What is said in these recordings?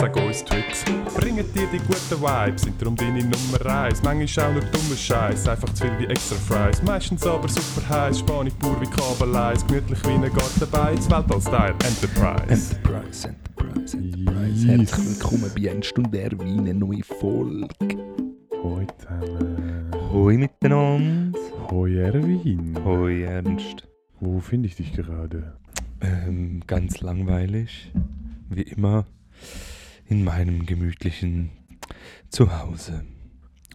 Sag uns Tricks, bringen dir die guten Vibes, sind darum deine Nummer eins. Manchmal auch nur dummer Scheiß, einfach zu viel wie extra Fries. Meistens aber super heiß, Spanisch pur wie Kabeleis, gemütlich wie ein Gartenbein, das Weltall-Style Enterprise. Enterprise, Enterprise, Enterprise. Herzlich willkommen bei Ernst und Erwin, eine neue Folge. Hoi zusammen. Hoi miteinander. Hoi Erwin. Hoi Ernst. Wo finde ich dich gerade? Ähm, ganz langweilig, wie immer, in meinem gemütlichen Zuhause.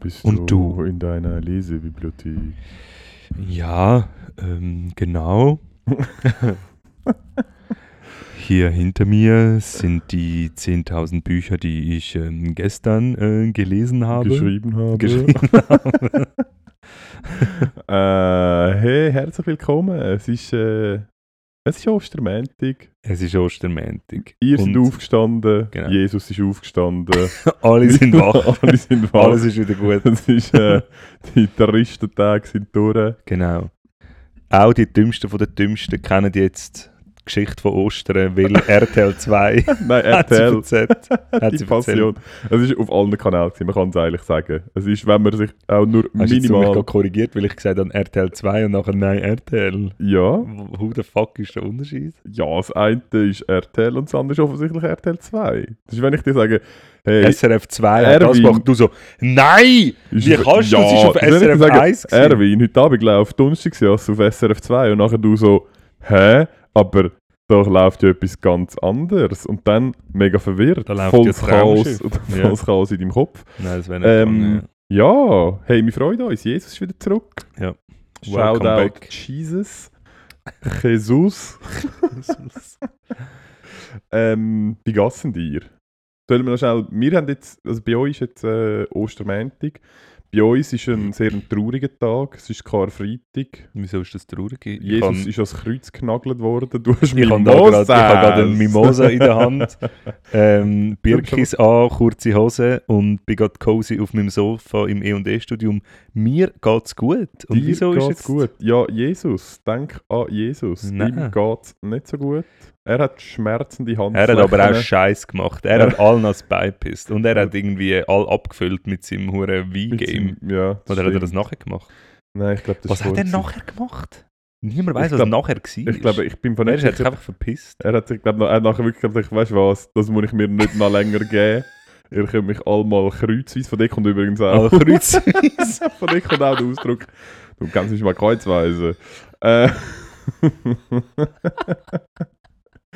Bist Und du? in deiner Lesebibliothek? Ja, ähm, genau. Hier hinter mir sind die 10.000 Bücher, die ich ähm, gestern äh, gelesen habe. Geschrieben habe. Geschrieben habe. äh, hey, herzlich willkommen. Es ist, äh, es ist Ostermäntig. Es ist Ostermäntig. Ihr Und aufgestanden. Genau. Jesus ist aufgestanden. Alle sind wach. Alle sind wach. Alles ist wieder gut. Es ist, äh, die Terroristentage sind durch. Genau. Auch die Dümmsten von den Dümmsten kennen jetzt Geschichte von Ostern, weil RTL 2 Nein, hat sie RTL. erzählt. Hat die Passion. Es ist auf allen Kanälen, gewesen, man kann es eigentlich sagen. Es ist, wenn man sich auch nur Hast du jetzt mich minimal... gerade korrigiert, weil ich gesagt habe RTL 2 und nachher nein RTL. Ja, Who the fuck ist der Unterschied? ja, das eine ist RTL und das andere ist offensichtlich RTL 2. Das ist, wenn ich dir sage, hey... SRF 2, ja, das Erwin. macht du so, nein! Wie auf- kannst du, das ist auf das ist, ich SRF dir sage, 1 gewesen. Erwin, heute Abend läuft Donnerstag ja auf SRF 2 und nachher du so, hä? Aber da läuft ja etwas ganz anderes und dann mega verwirrt, Da läuft volles ja Chaos, volles Ja. Chaos in deinem Kopf. Nein, das wäre nicht Ähm, gegangen. Ja, hey, wir freuen uns. Jesus ist wieder zurück. Ja. Shout out back. Jesus. Jesus. ähm, wie geht's denn dir? Sollen wir noch schnell, wir haben jetzt, also bei euch ist jetzt äh, Ostermäntig. Bei uns ist ein sehr ein trauriger Tag. Es ist Karfreitag. Wieso ist das traurig? Ich Jesus kann- ist ans Kreuz genagelt worden. Du hast Ich habe gerade einen Mimosa in der Hand, ähm, Birkis an, kurze Hose und bin gerade cozy auf meinem Sofa im E&E-Studium. Mir geht's gut. Und Dir wieso ist geht's jetzt... gut? Ja, Jesus. Denk an Jesus. Nein. Ihm geht's nicht so gut. Er hat schmerzende Hand. Er hat aber auch Scheiß gemacht. Er hat allen als beipisst. Und er hat irgendwie all abgefüllt mit seinem huren Wein-Game. Ja, Oder hat er stimmt. das nachher gemacht? Nein, ich glaube, das Was hat er nachher gemacht? Niemand weiß, Ich was glaub- nachher war. Ich glaube, ich bin von er hat sich einfach verpisst. Er hat sich, glaube hat nachher wirklich ich weißt was, das muss ich mir nicht noch länger geben. Ihr könnt mich allemal kreuzweise. Von dir kommt übrigens auch. Alle kreuzweise. von dir kommt auch der Ausdruck. Du kannst mich mal kreuzweise. Äh.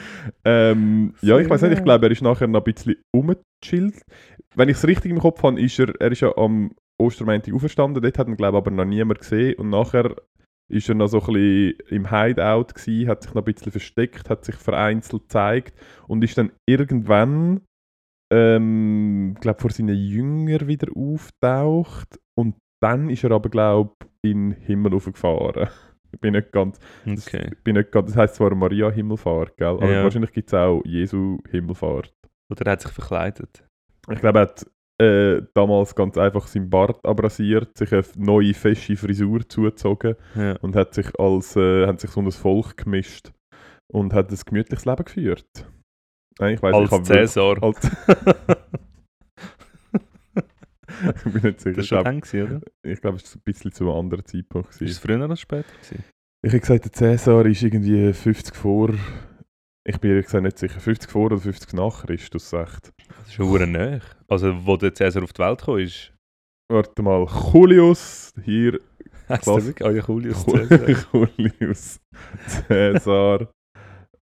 ähm, ja, ich weiß nicht, ich glaube, er ist nachher noch ein bisschen umgechillt. Wenn ich es richtig im Kopf habe, ist er, er ist ja am Ostermäntig auferstanden. Dort hat ihn, glaube ich, aber noch niemand gesehen. Und nachher ist er noch so ein bisschen im Hideout gewesen, hat sich noch ein bisschen versteckt, hat sich vereinzelt gezeigt und ist dann irgendwann, ähm, glaube vor seinen Jüngern wieder auftaucht und dann ist er aber, glaube in den Himmel aufgefahren. Ich bin nicht ganz, Okay. ich bin nicht ganz das heisst zwar Maria Himmelfahrt, gell? aber Ja. wahrscheinlich gibt es auch Jesu Himmelfahrt. Oder er hat sich verkleidet. Ich glaube, er hat äh, damals ganz einfach seinen Bart abrasiert, sich eine neue fesche Frisur zugezogen Ja. und hat sich als äh, hat sich so ein Volk gemischt und hat ein gemütliches Leben geführt. Nein, ich weiß Als ich hab wirklich- Cäsar. Als ich bin nicht sicher. Das war schon gewesen, oder? ich glaube, es war ein bisschen zu einem anderen Zeitpunkt. Ist es gewesen. früher oder später? Gewesen? Ich habe gesagt, der Cäsar ist irgendwie 50 vor. Ich bin ehrlich gesagt nicht sicher. 50 vor oder 50 nach Christus, echt. Das ist schon nah. Also, wo der Cäsar auf die Welt kam, ist warte mal, Julius, hier Heißt der wirklich? Ah ja, Julius Caesar. Julius Caesar,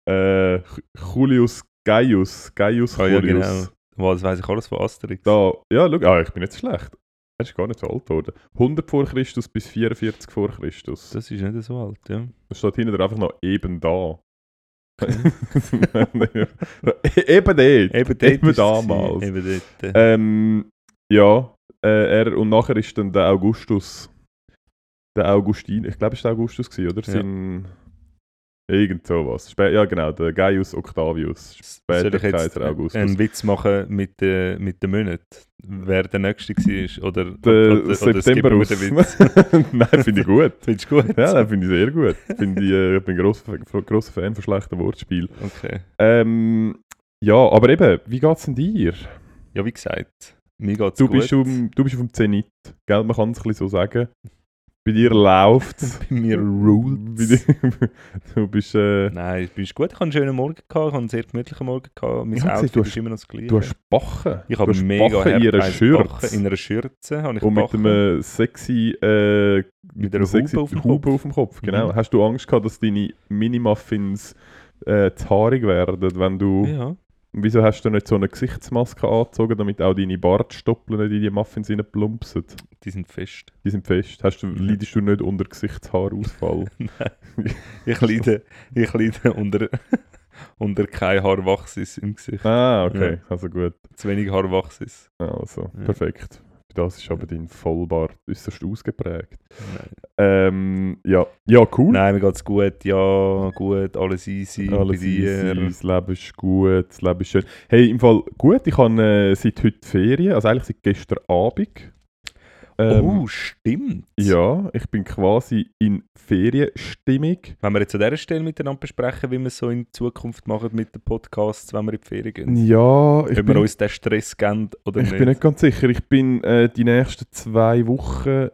äh, Julius Gaius, Gaius Ah ja, Julius. genau. Wow, das weiss ich alles von Asterix. Da, ja, schau, ah, ich bin nicht so schlecht. Er ist gar nicht so alt geworden. 100 vor Christus bis 44 vor Christus. Das ist nicht so alt, ja. Das steht hinten einfach noch eben da. eben dort. Eben, dort Eben damals. Eben dort. Ähm, ja, äh, er, und nachher ist dann der Augustus. Der Augustin, ich glaube, es war der Augustus, gewesen, oder? Ja. Sein, irgend sowas. Spä ja, genau, der Gaius Octavius. Soll Später ich jetzt Augustus. einen Witz machen mit, äh, mit den Monaten? Wer der Nächste war? Oder, der oder, oder September den Witz? Nein, finde ich gut. Findest du gut? Ja, finde ich sehr gut. Finde ich, äh, ich bin ein grosser, grosser Fan von schlechten Wortspielen. Okay. Ähm, ja, aber eben, wie geht es denn dir? Ja, wie gesagt, mir geht's Du gut. bist, um, du bist auf dem Zenit, gell? Man kann es ein bisschen so sagen. Bei dir läuft Bei mir ruled. Du bist, äh, Nein, bist gut. Ich hatte einen schönen Morgen, gehabt, ich hatte einen sehr gemütlichen Morgen. Gehabt. Mein Ich hab gesehen, Outfit du hast- immer noch das gleiche. du hast Bachen. ich du habe mega Bachen in Bachen Schürze. in einer Schürze. Habe ich Und mit Bachen. einem sexy, äh, Mit einer sexy Haube auf Kopf. auf dem Kopf. Genau. Mhm. Hast du Angst gehabt, dass deine Mini-Muffins äh, zu haarig werden, wenn du... Ja. Wieso hast du nicht so eine Gesichtsmaske angezogen, damit auch deine Bartstoppeln nicht in die Muffins reinplumpsen? Die sind fest. Die sind fest. Hast du, leidest du nicht unter Gesichtshaarausfall? Ich leide, ich leide unter, unter kein Haarwachsis im Gesicht. ah, okay. Ja. Also gut. Zu wenig Haarwachsis. Also, Ja. perfekt. Das ist aber dein Vollbart äußerst ausgeprägt. Ähm, ja. ja, cool. Nein, mir geht's gut. Ja, gut. Alles easy. Alles easy, das Leben ist gut, das Leben ist schön. Hey, im Fall gut, ich habe äh, seit heute Ferien, also eigentlich seit gestern Abend. Ähm, oh, stimmt. Ja, ich bin quasi in Ferienstimmung. Wenn wir jetzt an dieser Stelle miteinander besprechen, wie wir es so in Zukunft machen mit den Podcasts, wenn wir in die Ferien gehen. Ja, ich Ob wir bin, uns den Stress geben oder ich nicht. bin nicht ganz sicher. Ich bin äh, die nächsten zwei Wochen.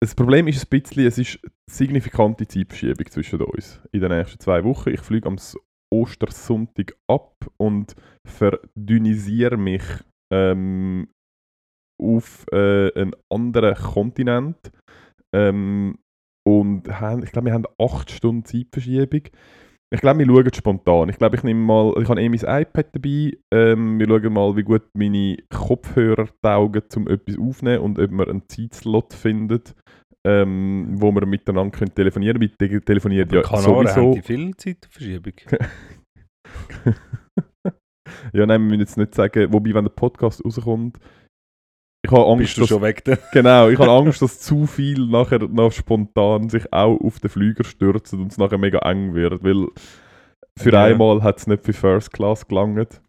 Das Problem ist ein bisschen, es ist eine signifikante Zeitverschiebung zwischen uns in den nächsten zwei Wochen. Ich fliege am Ostersonntag ab und verdünnisiere mich ähm, auf äh, einen anderen Kontinent. Ähm, und haben, ich glaube, wir haben 8 Stunden Zeitverschiebung. Ich glaube, wir schauen spontan. Ich glaube, ich nehme mal, ich habe eh mein iPad dabei. Ähm, wir schauen mal, wie gut meine Kopfhörer taugen, um etwas aufzunehmen und ob wir einen Zeitslot finden, ähm, wo wir miteinander können telefonieren können. Te- telefonieren ja Kanaren haben sowieso. die viel Zeitverschiebung. Ja, nein, wir müssen jetzt nicht sagen, wobei, wenn der Podcast rauskommt, ich habe Angst, Bist du dass, schon weg da? genau, ich habe Angst, dass zu viel nachher noch spontan sich auch auf den Flüger stürzen und es nachher mega eng wird, weil für Ja. einmal hat es nicht für First Class gelangt.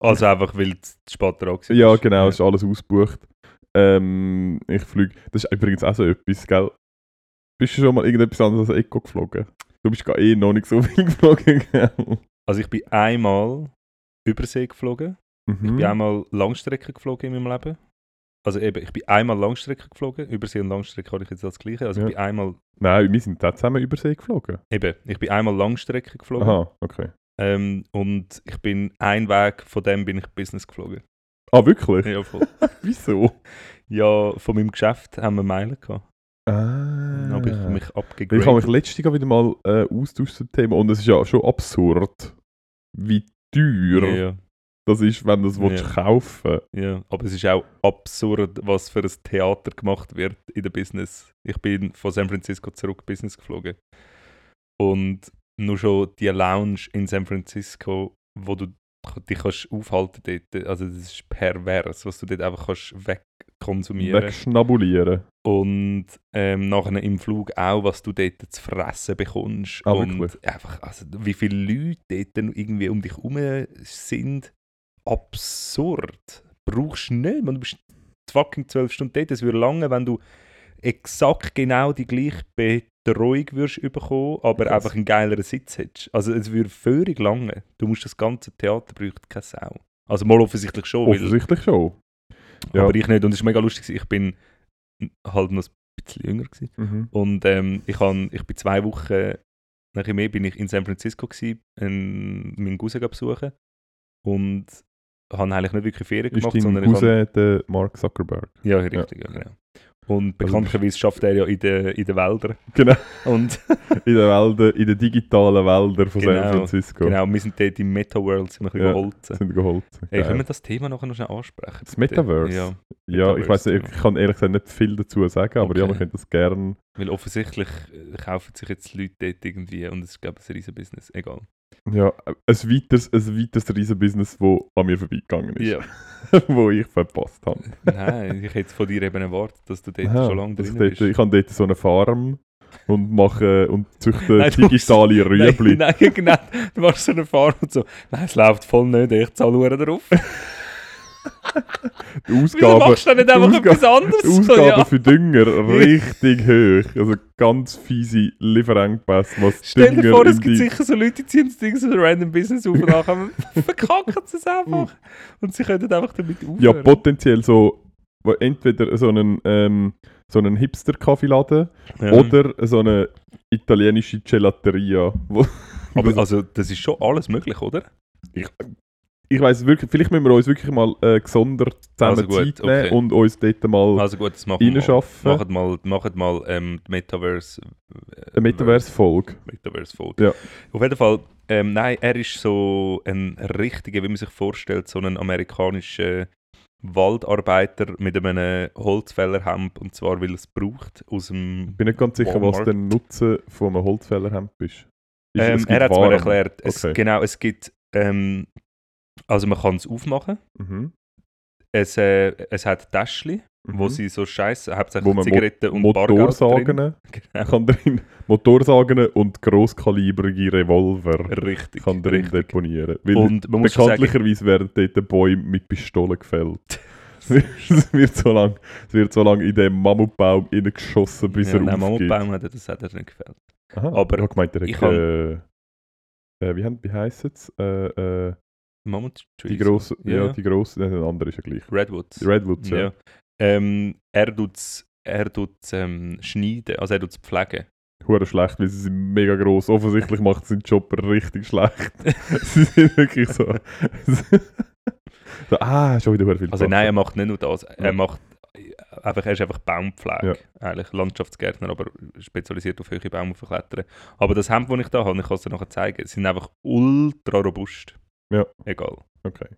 Also einfach, weil es spät dran war. Ja, genau, es ist alles ausgebucht. Ähm, ich fliege, das ist übrigens auch so etwas, gell? Bist du schon mal irgendetwas anderes als Eco geflogen? Du bist gar eh noch nicht so viel geflogen, gell? Also ich bin einmal Übersee geflogen. Ich Mhm. bin einmal Langstrecke geflogen in meinem Leben. Also eben, ich bin einmal Langstrecke geflogen. Übersee und Langstrecke habe ich jetzt als gleiche. Also Ja. ich bin einmal, Nein, wir sind da zusammen über See geflogen. eben, ich bin einmal Langstrecke geflogen. Aha, okay. Ähm, und ich bin ein Weg von dem bin ich Business geflogen. Ah, wirklich? Ja, voll. Wieso? ja, von meinem Geschäft haben wir Meilen gehabt. Ah. Dann habe ich mich ich habe mich abgegradet. letztens wieder mal äh, austauscht zum Thema und es ist ja schon absurd, wie teuer Ja, ja, das ist, wenn du es willst Ja. kaufen ja, aber es ist auch absurd, was für ein Theater gemacht wird in der Business. Ich bin von San Francisco zurück Business geflogen. Und nur schon die Lounge in San Francisco, wo du dich kannst aufhalten dort, also das ist pervers, was du dort einfach kannst wegkonsumieren. Wegschnabulieren. Und ähm, nachher im Flug auch, was du dort zu fressen bekommst. Ah, und einfach, also wie viele Leute dort irgendwie um dich herum sind, absurd. Brauchst du nicht, man, du bist fucking zwölf Stunden dort. Es würde lange, wenn du exakt genau die gleiche Betreuung würdest bekommen, aber Krass. einfach einen geileren Sitz hättest. Also es würde völlig lange. Du musst das ganze Theater braucht keine Sau. Also mal offensichtlich schon, weil Offensichtlich schon. Ja. aber ich nicht. Und es war mega lustig. Ich bin halt noch ein bisschen jünger. Gewesen. Mhm. Und ähm, ich, han, ich bin zwei Wochen nachher mehr bin ich in San Francisco gewesen, ähm, meinen Cousin besuchen. Und habe eigentlich nicht wirklich Ferien Ist gemacht, dein sondern ich Cousin der Mark Zuckerberg? Ja, richtig, ja. genau. Und bekanntlicherweise schafft er ja in den in den Wäldern. Genau. Und In den Wäldern, in den digitalen Wäldern von Genau, San Francisco. genau, wir sind dort im Metaworld, sind wir ein bisschen Ja. geholzen. Sind geholt. Hey, Geil. können wir das Thema nachher noch schnell ansprechen? Das Metaverse? Ja, Ja, ich weiß Metaverse, ich kann ehrlich gesagt nicht viel dazu sagen, aber ja, Okay. wir können das gerne. weil offensichtlich äh, kaufen sich jetzt Leute dort irgendwie und es ist, glaube ich, ein riesen Business. Egal. Ja, ein weiteres, ein weiteres Riesenbusiness, das an mir vorbeigegangen ist, Ja. wo ich verpasst habe. Nein, ich hätte von dir eben erwartet, dass du dort Aha, schon lange drin ich, bist. dort, ich habe dort so eine Farm und mache und züchte Nein, digitale Rüebli. Nein, nein, genau. Du machst so eine Farm und so. Nein, es läuft voll nicht, ich zahle nur drauf. Die Wieso Ausgaben, machst du nicht einfach Ausgaben- etwas anderes? die Ausgaben ja. für Dünger richtig hoch. Also ganz fiese Lieferengpässe, was Stell dir Dünger vor, es gibt sicher so Leute, die ziehen das Ding so ein random Business auf und nachher verkacken sie es einfach. Und sie können einfach damit aufhören. Ja, potenziell so, entweder so einen, ähm, so einen Hipster-Kaffeeladen Ja. oder so eine italienische Gelateria. Aber also, das ist schon alles möglich, oder? ich weiß wirklich, vielleicht müssen wir uns wirklich mal äh, gesondert zusammen Also gut, Zeit nehmen okay. und uns dort mal Also gut, das machen reinschaffen. Macht mal, macht mal ähm, die Metaverse... Äh, Metaverse-Folge. Metaverse-Folge. Ja. Auf jeden Fall, ähm, nein, er ist so ein richtiger, wie man sich vorstellt, so ein amerikanischer Waldarbeiter mit einem Holzfällerhemd und zwar, weil er es braucht aus dem... Ich bin nicht ganz sicher, was Walmart. der Nutzen von einem Holzfällerhemd ist. ist Ähm, es er hat es mir erklärt. Es, Okay. Genau, es gibt... Ähm, also man kann es aufmachen. Mhm. Es, äh, es hat Täschchen, wo Mhm. sie so scheiße, Wo hauptsächlich man Zigaretten und Bargeld Motorsagen drin. Genau. kann drin, Motorsagen und grosskalibrige Revolver Richtig, kann drin richtig. deponieren. Weil Und man muss schon sagen, bekanntlicherweise werden dort Bäume mit Pistolen gefällt. es, wird so lang, es wird so lange in den Mammutbaum geschossen, bis ja, er aufgeht. Mammutbaum hat das hat er nicht gefällt. Aha, aber ich habe gemeint, er hat, äh, äh, wie, wie heisst es? Äh, äh, Mammut die Trees. grosse, Ja, ja, ja. die grosse, nein, der andere ist ja gleich. Redwoods. Die Redwoods, ja. ja. Ähm, er tut es er tut's, ähm, schneiden, also er tut es pflegen. Hure schlecht, weil sie sind mega gross. Offensichtlich macht seinen Job richtig schlecht. sie sind wirklich so. so ah, schon wieder viel Also Platz. nein, er macht nicht nur das, er Ja. macht einfach, er ist einfach Baumpflege, Ja. eigentlich Landschaftsgärtner, aber spezialisiert auf höhere Bäume verklettern. Aber das Hemd, das ich da habe, ich kann es dir nachher zeigen, sind einfach ultra robust. Ja. Egal. Okay.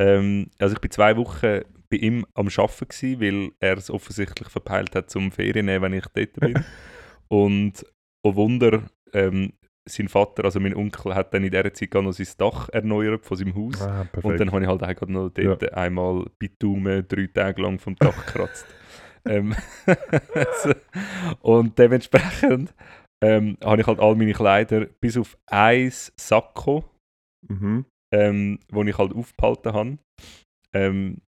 Ähm, also ich bin zwei Wochen bei ihm am Arbeiten gewesen, weil er es offensichtlich verpeilt hat zum Ferien nehmen, wenn ich dort bin. Und oh Wunder, ähm, sein Vater, also mein Onkel, hat dann in dieser Zeit noch sein Dach erneuert von seinem Haus. Ah. Und dann habe ich halt auch noch dort einmal Bitumen drei Tage lang vom Dach gekratzt. ähm, und dementsprechend ähm, habe ich halt all meine Kleider bis auf ein Sakko, mhm. Ähm, wo ich halt aufgehalten habe. Ähm,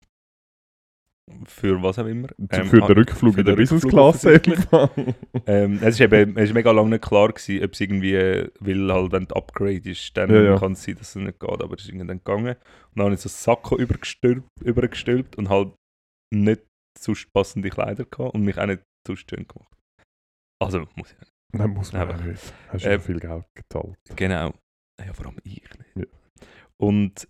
für was auch immer. Ähm, für den Rückflug für in der Business-Klasse. offensichtlich. ähm, es ist eben es ist mega lange nicht klar gewesen, ob es irgendwie, weil halt wenn das Upgrade ist, dann Ja, ja. kann es sein, dass es nicht geht, aber es ist irgendwann gegangen. Und dann habe ich so Sakko übergestülpt, übergestülpt und halt nicht sonst passende Kleider gehabt und mich auch nicht sonst schön gemacht. Also, muss ich Nein, muss man Aber, auch nicht. Hast du äh, schon viel Geld gezahlt. Genau. Ja, vor allem ich nicht. Und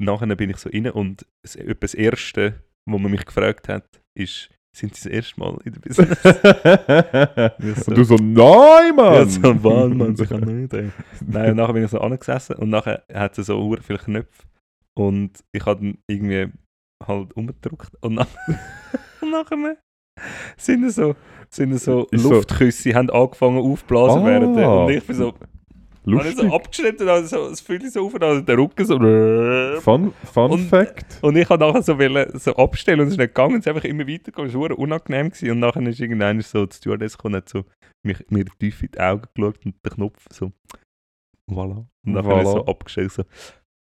nachher bin ich so rein und das, das Erste, wo man mich gefragt hat, ist, sind Sie das erste Mal in der Business? so- Und du so, nein, Mann! Ja, so ein Wahlmann, ich kann nicht. ey. Nein, und nachher bin ich so angesessen und nachher hat es so viele Knöpfe und ich habe dann irgendwie halt umgedrückt und, nach, und nachher sind so, sind so Ist so- Luftküsse, haben angefangen aufzublasen Ah. werden und ich bin so, habe ich Lustig. so abgeschnitten, also so, das fühle so auf, also der Rücken so Fun, Fun Und- Fact. und ich habe nachher so, wollen, so abstellen und es ist nicht gegangen, es ist einfach immer weitergegangen, es war unangenehm gewesen. und nachher ist irgendwann so, die Stewardess gekommen, hat so mich, mir tief in die Augen geschaut und den Knopf so, voilà. Und nachher Voilà. so abgestellt, so,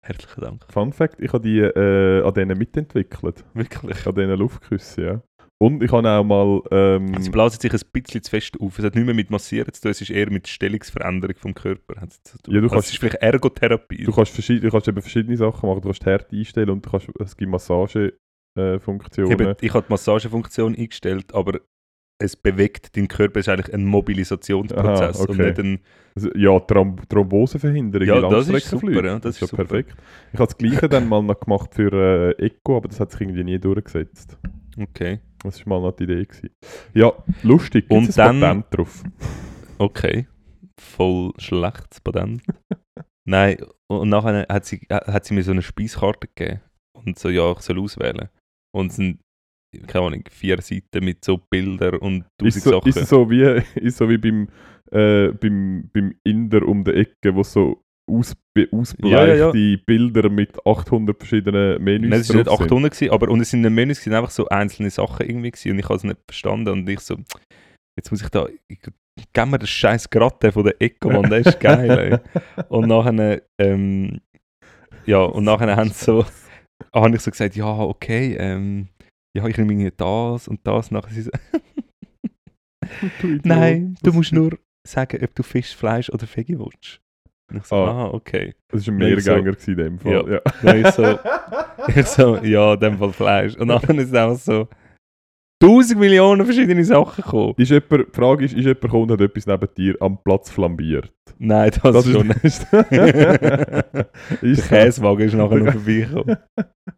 herzlichen Dank. Fun Fact, ich habe die äh, an denen mitentwickelt. Wirklich. An diesen Luftküssen, ja. Und ich habe auch mal... Ähm, Sie blasen sich ein bisschen zu fest auf. Es hat nicht mehr mit Massieren zu tun, es ist eher mit Stellungsveränderung vom Körper. Ja, du Also kannst- es ist vielleicht Ergotherapie. du, kannst verschied- du kannst eben verschiedene Sachen machen. Du kannst die Härte einstellen und du kannst, es gibt Massagefunktionen. Äh. Eben, ich habe die Massagefunktion eingestellt, aber es bewegt deinen Körper, es ist eigentlich ein Mobilisationsprozess Aha, okay. und nicht ein Also, ja, Throm Thromboseverhinderung Ja, das ist super, ja, das ist ja super. perfekt. Ich habe das Gleiche dann mal noch gemacht für äh, Eco, aber das hat sich irgendwie nie durchgesetzt. Okay. Das war mal noch die Idee. Gewesen. Ja, lustig. Und Gibt's ein dann- Patent drauf. Okay. Voll schlechtes Patent. Nein, und nachher hat sie, hat sie mir so eine Speiskarte gegeben. Und so, ja, ich soll auswählen. Und es sind, keine Ahnung, vier Seiten mit so Bildern und tausend so, Sachen. ist es so wie, ist so wie beim, äh, beim, beim Inder um die Ecke, wo so ausbe ausbleichte Ja, ja, Bilder mit 800 verschiedenen Menüs Nein, es war nicht drauf sind. 800, gewesen, aber und es sind nicht Menüs, es sind einfach so einzelne Sachen irgendwie gewesen, und ich habe es nicht verstanden und ich so, jetzt muss ich da, ich, gib mir den scheiß Gratte von der Ecke, Mann, der ist geil, ey. Und nachher, ähm, ja, und nachher haben sie so, habe ich so gesagt, ja, okay, ähm, ja, ich nehme irgendwie das und das, nachher sie so, nein, du Das musst nur sagen, ob du Fisch, Fleisch oder Veggie willst. Ich so, Ah. ah, okay. Das war ein so- Mehrgänger gewesen in dem Fall. Ja. Ja. Ich so, ich so, ja, in dem Fall Fleisch. Und dann ist es einfach so, tausend Millionen verschiedene Sachen gekommen. Ist jemand, die Frage ist, ist jemand gekommen und hat etwas neben dir am Platz flambiert? Nein, das, Das schon nicht. Der so. Käsewagen ist nachher noch vorbeigekommen.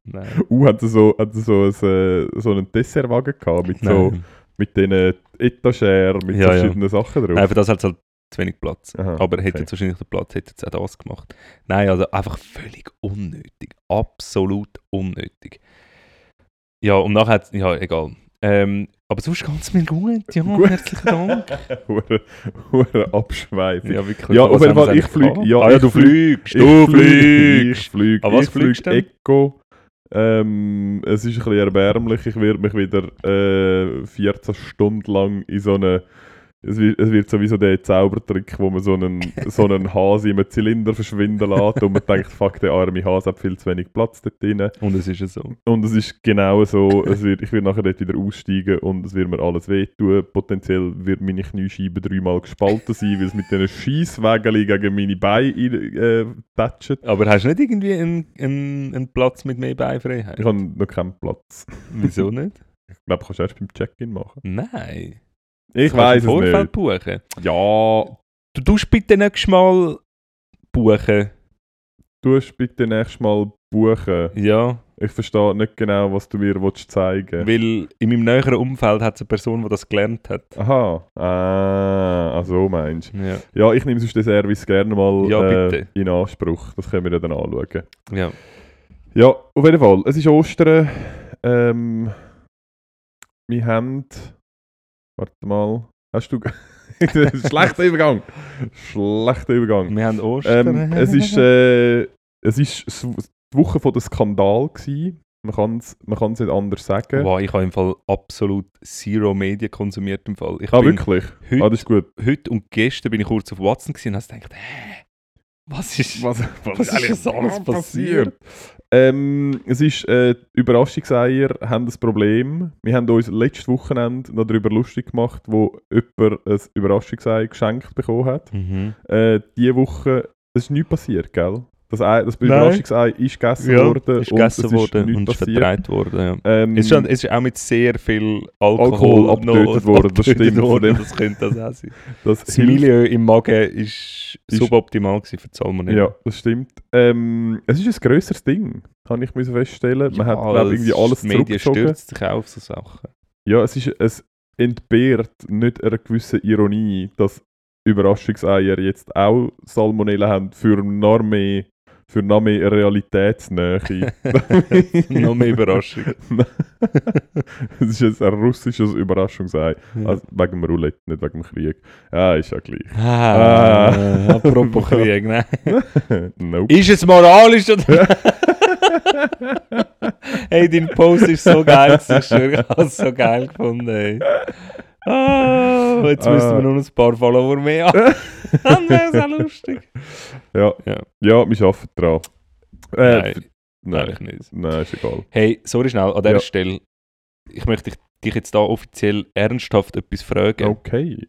Nein. Uh, hat er so, hat er so, ein, äh, so einen Dessertwagen gehabt mit, so, Nein. mit diesen Etageren, mit Ja, ja. verschiedenen Sachen drauf? Nein, für das hat es halt zu wenig Platz. Aha, Aber hätte okay. jetzt wahrscheinlich den Platz, hätte jetzt auch das gemacht. Nein, also einfach völlig unnötig. Absolut unnötig. Ja, und nachher ja, egal. Ähm, aber sonst ganz mir gut. Ja, Gut. herzlichen Dank. Hure, Abschweifung. Ja, wirklich. Ja, auf jeden Fall, ich fliege. Ja, ah, ja, ich du flieg- fliegst. Du fliegst. Ich fliege. Aber was ich fliege fliegst du? Eco. Ähm, es ist ein bisschen erbärmlich. Ich werde mich wieder äh, 14 Stunden lang in so eine. Es wird, es wird sowieso der Zaubertrick, wo man so einen, so einen Hase in einem Zylinder verschwinden lässt und man denkt, fuck, der arme Hase hat viel zu wenig Platz dort drin. Und es ist so. Und es ist genau so, es wird, ich werde nachher dort wieder aussteigen und es wird mir alles wehtun. Potenziell wird meine Kniescheibe dreimal gespalten sein, weil es mit diesen Scheisswägeln gegen meine Beine äh, tätscht. Aber hast du nicht irgendwie einen, einen, einen Platz mit mehr Beinfreiheit? Ich habe noch keinen Platz. Wieso nicht? Ich glaube, kannst du erst beim Check-in machen. Nein. Ich weiß es Vorfeld nicht. buchen. Ja, Du tust bitte nächstes Mal buchen. du musst bitte nächstes Mal buchen. Ja, Ich verstehe nicht genau, was du mir willst zeigen weil in meinem näheren Umfeld hat es eine Person, die das gelernt hat. Aha, ah, so meinst du. Ja. Ja, ich nehme sonst den Service gerne mal Ja, äh, in Anspruch. Das können wir ja dann anschauen. ja. Ja, auf jeden Fall. Es ist Ostern. Ähm, wir haben. Warte mal. Hast du. Schlechter Übergang. Schlechter Übergang. Wir haben Ostern. Ähm, es ist, äh, es ist die Woche von der Skandal gewesen. Man kann es man kann's nicht anders sagen. Wow, ich habe im Fall absolut Zero Media konsumiert im Fall. Ich ah, wirklich? heute, Ah, das ist gut. heute und gestern bin ich kurz auf Watson und habe gedacht, hä? Was ist, Was, was ist jetzt alles passiert? Ähm, es ist, äh, Überraschungseier haben ein Problem. Wir haben uns letztes Wochenende noch darüber lustig gemacht, wo jemand ein Überraschungsei geschenkt bekommen hat. Mhm. Äh, diese Woche, es ist nichts passiert, gell? Das, Ei, das Nein. Überraschungsei ist gegessen Ja, worden ist und gegessen es ist worden nichts und ist passiert. vertreibt worden. Ja. Ähm, Es, ist schon, es ist auch mit sehr viel Alkohol, Alkohol abgetötet worden, das stimmt, worden. Das könnte das auch sein. das Das. Milieu im Magen ist, Ist- suboptimal gewesen für die Salmonella. Ja, das stimmt. Ähm, es ist ein grösseres Ding, kann ich mir feststellen. Man hat, glaube irgendwie alles Die Medien stürzt sich auch auf so Sachen. Ja, es ist es entbehrt nicht einer gewissen Ironie, dass Überraschungseier jetzt auch Salmonella haben für noch mehr, für noch mehr Realitätsnähe. Noch mehr Überraschung. Es ist jetzt ein russisches Überraschungsei. Ja. Also wegen dem Roulette, nicht wegen dem Krieg. Ja, ist ja gleich. Ah, Ah. apropos Krieg, nein. nope. Ist es moralisch oder? hey, dein Post ist so geil, ich habe es so geil gefunden. Ey. Ah, jetzt müssten wir noch ein paar Follower mehr haben. Dann wäre es auch lustig. Ja. Ja. ja, wir arbeiten dran. Äh, Nein, nein, nicht. nein, ist egal. Hey, sorry schnell, an dieser Ja. Stelle. Ich möchte dich, dich jetzt da offiziell ernsthaft etwas fragen. Okay.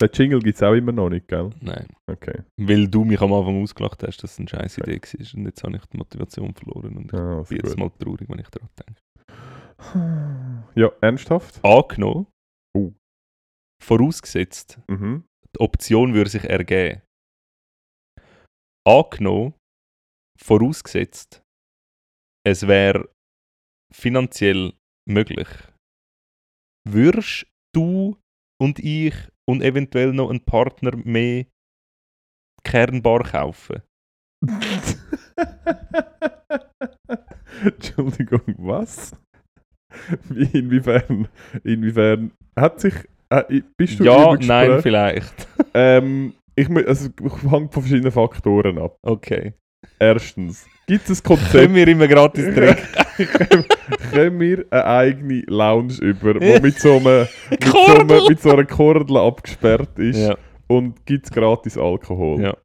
Den Jingle gibt es auch immer noch nicht, gell? Nein. Okay. Weil du mich am Anfang ausgelacht hast, dass es eine scheiß Idee war. Und jetzt habe ich die Motivation verloren. Und ich Ah, bin jetzt gut. mal traurig, wenn ich daran denke. Ja, ernsthaft? Angenommen. Vorausgesetzt, Mhm. die Option würde sich ergeben. Angenommen, vorausgesetzt, es wäre finanziell möglich, würdest du und ich und eventuell noch ein Partner mehr Kernbar kaufen? Entschuldigung, was? Wie, inwiefern? Inwiefern? Hat sich. Äh, bist du ja, nein, vielleicht. Ähm, ich, also, es hängt von verschiedenen Faktoren ab. Okay. Erstens, gibt es ein Können Konzept, wir immer gratis trinken? können, können wir eine eigene Lounge über, die mit so, einem, mit, so einem, mit so einer Kordel abgesperrt ist ja, und gibt es gratis Alkohol? ja.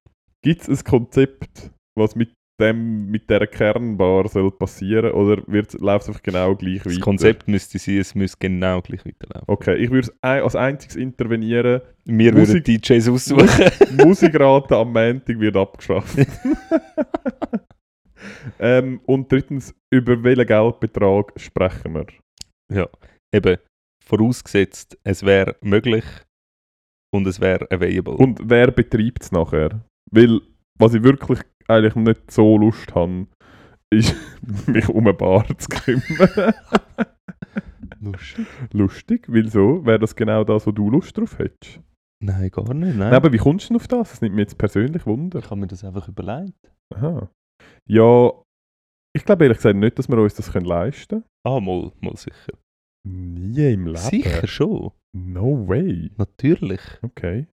Gibt es ein Konzept, was mit dem, mit dieser Kernbar soll passieren oder läuft es einfach genau gleich Das weiter? Konzept müsste sein, es müsste genau gleich weiterlaufen. Okay, ich würde ein, als einziges intervenieren. Wir Musik- würden DJs aussuchen. Musikraten am Montag wird abgeschafft. ähm, und drittens, über welchen Geldbetrag sprechen wir? ja, eben, vorausgesetzt, es wäre möglich und es wäre available. Und wer betreibt es nachher? Weil, was ich wirklich eigentlich nicht so Lust habe, ist, mich um eine Bar zu kümmern. Lustig. Lustig, weil so wäre das genau das, wo du Lust drauf hättest. Nein, gar nicht, nein. Nein, aber wie kommst du denn auf das? Das nimmt mich jetzt persönlich Wunder. ich habe mir das einfach überlegt. Aha. Ja, ich glaube ehrlich gesagt nicht, dass wir uns das können leisten Ah, mal, mal sicher. Nie im Leben. Sicher schon, No way. natürlich. Okay.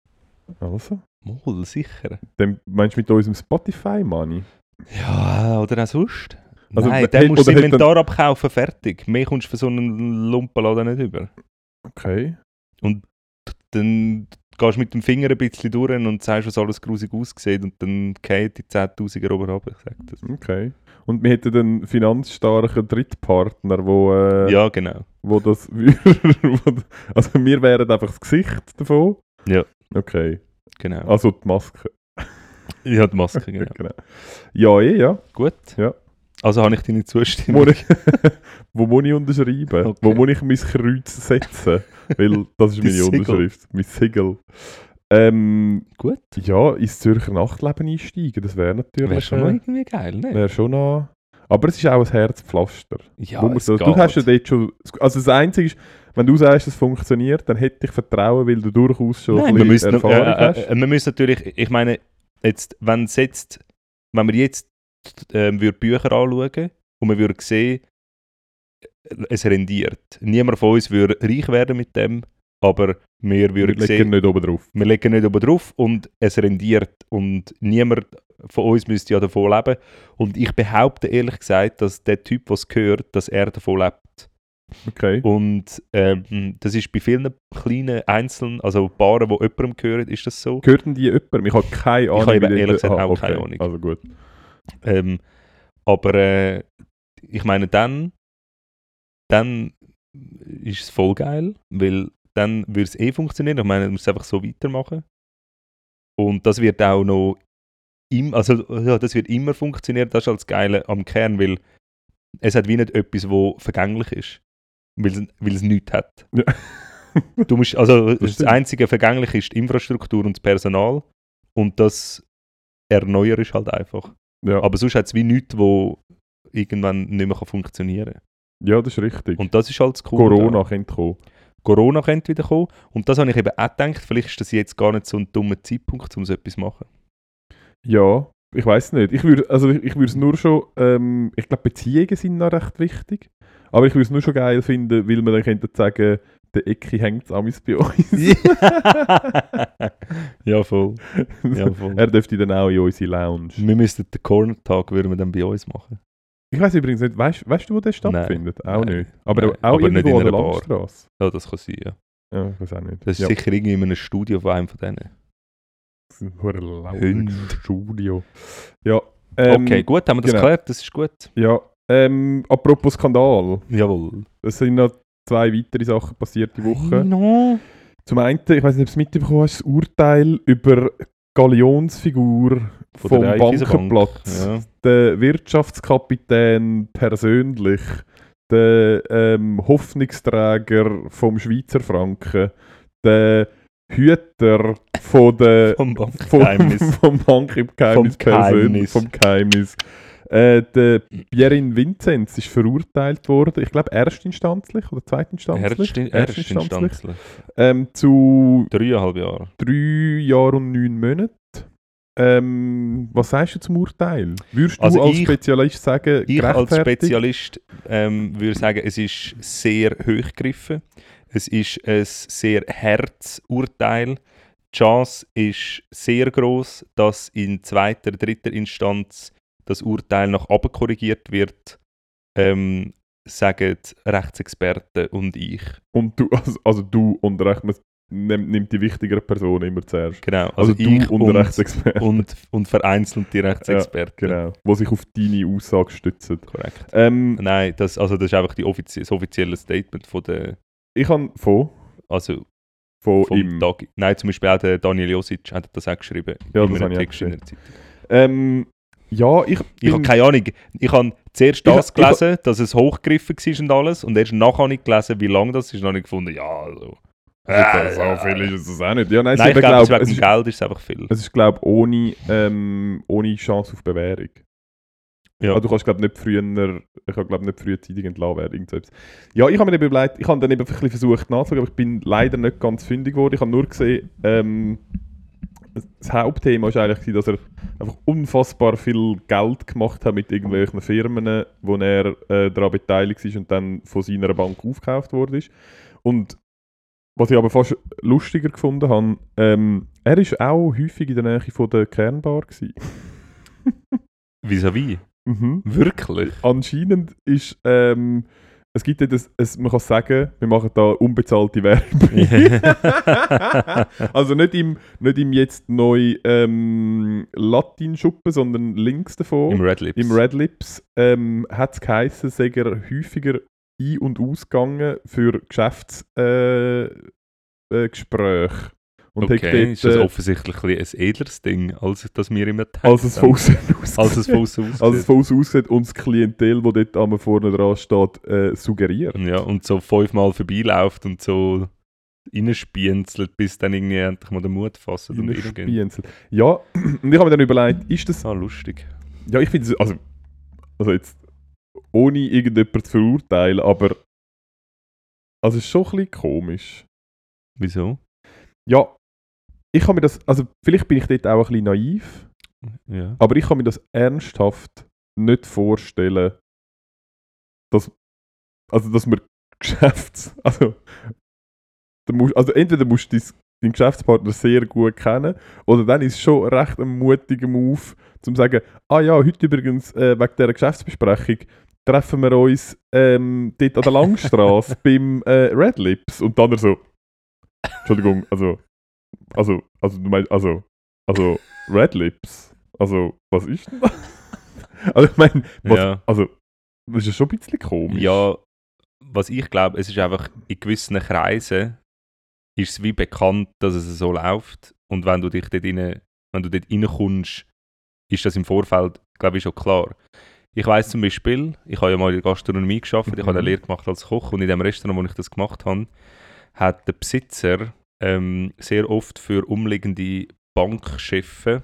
Also. Mal sicher. Dann meinst du mit unserem Spotify-Money? Ja, oder auch sonst. Also, Nein, dann musst du das Inventar abkaufen, fertig. Mehr kommst du für so einen Lumpenladen nicht über. Okay. Dann gehst du mit dem Finger ein bisschen durch und sagst, was alles grusig aussieht und dann geht die 10'000er oben runter. Ich sag das. Okay. Und wir hätten einen finanzstarken Drittpartner, wo, äh, Ja, genau. wo das Also wir wären einfach das Gesicht davon? Ja. Okay. Genau. Also die Maske. Ja, die Maske, genau. genau. Ja, eh, ja. Gut. Ja. Also habe ich deine Zustimmung. Wo, ich, wo muss ich unterschreiben? Okay. Wo muss ich mein Kreuz setzen? Weil das ist meine Siegel. Unterschrift. Mein Siegel. Ähm, Gut. ja, ins Zürcher Nachtleben einsteigen, das wäre natürlich... Wäre schon äh, irgendwie geil, ne? Wäre schon noch... Aber es ist auch ein Herzpflaster. Ja, es so, du hast ja dort schon... Also das Einzige ist, wenn du sagst, es funktioniert, dann hätte ich Vertrauen, weil du durchaus schon Nein, ein wir bisschen müssen, Erfahrung äh, hast. äh, äh, wir müssen natürlich, ich meine, jetzt, wenn es jetzt, wenn wir jetzt ähm, würde Bücher anschauen und wir würden sehen, äh, es rendiert. Niemand von uns würde reich werden mit dem, aber wir Wir würden legen sehen, nicht oben drauf. wir legen nicht oben drauf und es rendiert und niemand von uns müsste ja davon leben. Und ich behaupte ehrlich gesagt, dass der Typ, was gehört, dass er davon lebt. Okay. Und ähm, das ist bei vielen kleinen Einzelnen, also Paaren, die jemandem gehören, ist das so. Gehört denn die jemandem? Ich habe keine Ahnung. habe wie die- ehrlich gesagt Ah, auch keine Ahnung. Also gut. Ähm, aber äh, ich meine, dann, dann ist es voll geil, weil dann würde es eh funktionieren. Ich meine, du musst einfach so weitermachen. Und das wird auch noch im, also ja, das wird immer funktionieren. Das ist halt das Geile am Kern, weil es hat wie nicht etwas, wo vergänglich ist, weil es, nichts hat. Ja. Du musst, also das, stimmt. einzige Vergängliche ist die Infrastruktur und das Personal und das Erneuern ist halt einfach. ja. Aber sonst hat es wie nichts, wo irgendwann nicht mehr funktionieren kann. ja, das ist richtig. Und das ist halt das Coole Corona könnte kommen. Corona könnte wieder kommen. Und das habe ich eben auch gedacht, vielleicht ist das jetzt gar nicht so ein dummer Zeitpunkt, um so etwas zu machen. Ja, ich weiß nicht. Ich würde also ich, ich es nur schon, ähm, ich glaube Beziehungen sind noch recht wichtig. Aber ich würde es nur schon geil finden, weil man dann könnte sagen, der Ecki hängt amis bei uns. ja, voll. Ja, voll. er dürfte dann auch in unsere Lounge. Wir müssten den Corner-Tag würden wir dann bei uns machen. Ich weiß übrigens nicht, weißt, weißt du, wo der stattfindet? Auch Nein. nicht. Aber Nein. auch Aber nicht irgendwo in an der einer Bar. Landstraße. Ja, das kann sein, ja. Ja, ich weiß auch nicht. Das ist ja. sicher irgendwie in einem Studio von einem von denen. Das ist ein lautes Hund. Studio. Ja. Ähm, okay, gut, haben wir das genau. geklärt, das ist gut. Ja. Ähm, apropos Skandal. Jawohl. Es sind noch zwei weitere Sachen passiert die Woche. No. Zum einen, ich weiß nicht, ob du es mitbekommen hast, das Urteil über Galionsfigur Von vom der. Bankenplatz. Ja. Der Wirtschaftskapitän persönlich, der ähm, Hoffnungsträger vom Schweizer Franken, der Hüter von der Vom Bankgeheimnis. vom Bankgeheimnis Vom persönlich, Geheimnis. vom Geheimnis. Äh, der Pierin Vinzenz ist verurteilt worden, ich glaube erstinstanzlich oder zweitinstanzlich. Erstin- Erstinstanzlich. Ähm, zu Dreieinhalb Jahre. drei Jahren und neun Monaten. Ähm, was sagst du zum Urteil? Würdest du Also als ich- Spezialist sagen, Ich als? Spezialist ähm, würde sagen, es ist sehr hochgegriffen. Es ist ein sehr hartes Urteil. Die Chance ist sehr groß, dass in zweiter, dritter Instanz das Urteil nach oben korrigiert wird, ähm, sagen die Rechtsexperten und ich. Und du, also, also du und Recht, man nimmt, nimmt die wichtigere Person immer zuerst. Genau, Also, also, du ich und, und, der Rechtsexperte. und, und vereinzelt die Rechtsexperten. Genau. Wo sich auf deine Aussage stützen. Korrekt. Ähm, Nein, das, also das ist einfach die offizie das offizielle Statement von der, ich habe von, also von ihm. Tag. Nein, zum Beispiel auch der Daniel Josic hat das auch geschrieben. Ja, in das habe ich auch Text in der gesehen. Zeitung. Ähm, ja, ich, Ich habe keine Ahnung. Ich habe zuerst Ich das ich gelesen, dass es hochgegriffen war und alles. Und erst nachher habe ich gelesen, wie lange das ist. Und dann habe ich gefunden, ja, also. Also, so viel ist es auch nicht. Ja, nein, Nein, ich ich glaube, glaub, wegen es dem ist, Geld ist es einfach viel. es ist glaube ohne, ähm, ohne Chance auf Bewährung. Ja. Ah, du kannst glaube nicht früher, ich habe glaube nicht frühzeitig entlassen werden. irgend so etwas. Ja, ich habe mir eben überlegt, ich habe dann eben ein bisschen versucht nachzuschauen, aber ich bin leider nicht ganz fündig geworden. Ich habe nur gesehen, ähm, das Hauptthema war eigentlich, dass er einfach unfassbar viel Geld gemacht hat mit irgendwelchen Firmen, wo er äh, daran beteiligt ist und dann von seiner Bank aufgekauft worden ist. Und was ich aber fast lustiger gefunden habe, ähm, er ist auch häufig in der Nähe von der Kernbar gewesen. Vis-à-vis. Mhm. Wirklich? Anscheinend ist, ähm, es gibt ja das, es, man kann sagen, wir machen da unbezahlte Werbung. also nicht im, nicht im jetzt neu ähm, Latin-Schuppen, sondern links davon, Im Red Lips. im Red Lips, ähm, hat es geheißen, sei er häufiger ein- und ausgegangen für Geschäftsgespräche. Äh, Gespräche. Und okay, ist das äh, offensichtlich ein, ein edleres Ding, als das wir immer denken. als es von außen aussieht. Als es von außen aussieht. und das Klientel, das dort einmal vorne dran steht, äh, suggeriert. Ja, und so fünfmal vorbeiläuft und so reinspienzelt, bis dann irgendwie endlich mal den Mut reingehen. Reinspienzelt. Ja, und ich habe mir dann überlegt, ist das. Ah, lustig. Ja, ich finde es. Also, also jetzt. Ohne irgendjemanden zu verurteilen, aber. Also, es ist schon ein bisschen komisch. Wieso? Ja, ich kann mir das. Also, vielleicht bin ich dort auch ein bisschen naiv, Ja. aber ich kann mir das ernsthaft nicht vorstellen, dass. Also, dass man Geschäfts. Also, musst, also entweder musst du dein, deinen Geschäftspartner sehr gut kennen, oder dann ist es schon recht ein mutiger Move, zum zu sagen, ah ja, heute übrigens äh, wegen dieser Geschäftsbesprechung treffen wir uns ähm, dort an der Langstrasse beim äh, Red Lips. Und dann so, Entschuldigung, also, also, also, du meinst, also, also, Red Lips, also, was ist denn das? Also, ich meine, was, Ja. also, das ist ja schon ein bisschen komisch. ja, was ich glaube, es ist einfach in gewissen Kreisen ist es wie bekannt, dass es so läuft. Und wenn du dich dort rein, wenn du dort reinkommst, ist das im Vorfeld, glaube ich, schon klar. Ich weiß zum Beispiel, ich habe ja mal in der Gastronomie geschafft, ich habe eine Mhm. Lehre gemacht als Koch und in dem Restaurant, wo ich das gemacht habe, hat der Besitzer ähm, sehr oft für umliegende Bankchefe,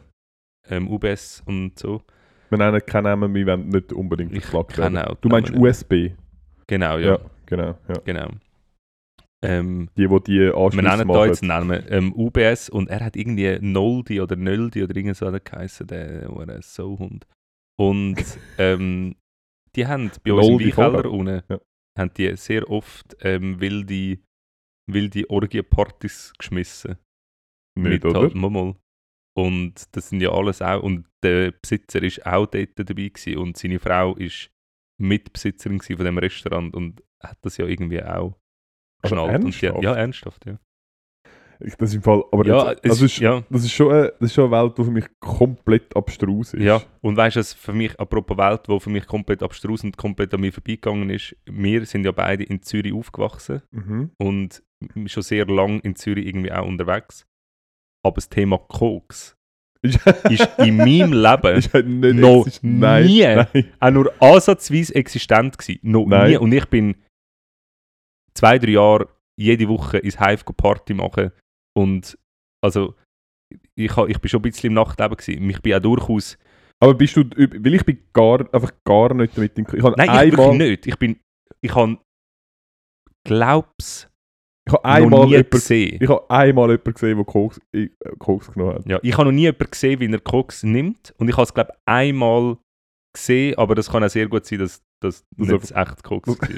ähm, UBS und so, Wir nennen keinen Namen, wir wollen nicht unbedingt Ich verklagt werden. auch Du meinst. USB? genau, ja, Ja, genau. Ja. genau. Ähm, Die, die die wir Anschlüsse nennen da jetzt einen Namen, ähm, UBS und er hat irgendwie Noldi oder Nöldi oder irgend so geheißen, der der So-Hund. Und ähm, die haben bei uns im Noldi Weinkeller Vorrat. unten, Ja. haben die sehr oft ähm, wilde, wilde Orgie-Partys geschmissen. Nicht, mit oder? halt Mommel. Und das sind ja alles auch, und der Besitzer ist auch dort dabei gewesen und seine Frau ist Mitbesitzerin von dem Restaurant und hat das ja irgendwie auch geschnallt. Und die, ernsthaft? ja, ernsthaft, ja. Ich, das ist im Fall, aber ja, jetzt, es also ist, ja, das, ist schon eine, das ist schon eine Welt, die für mich komplett abstrus ist. ja. Und weißt du, für mich, apropos Welt, die für mich komplett abstrus und komplett an mir vorbeigegangen ist, wir sind ja beide in Zürich aufgewachsen Mhm. und schon sehr lang in Zürich irgendwie auch unterwegs. Aber das Thema Koks Ist, in meinem Leben ist halt noch exist- nein, nie. Nein. auch nur ansatzweise existent gewesen. Noch Nein. nie. Und ich bin zwei, drei Jahre jede Woche ins Hive Party machen. Und also ich, ha- ich bin schon ein bisschen im Nachtleben gewesen. Ich bin auch durchaus Aber bist du, weil ich bin gar, einfach gar nicht damit in Ich Nein, ich einmal, wirklich nicht. Ich bin, ich habe, glaub's, ich habe noch einmal nie jemanden, gesehen. ich habe einmal jemanden gesehen, der Koks, äh, Koks genommen hat. Ja, ich habe noch nie jemanden gesehen, wie er Koks nimmt. Und ich habe es, glaube ich, einmal gesehen, aber das kann auch sehr gut sein, dass das Das nicht echt Koks war.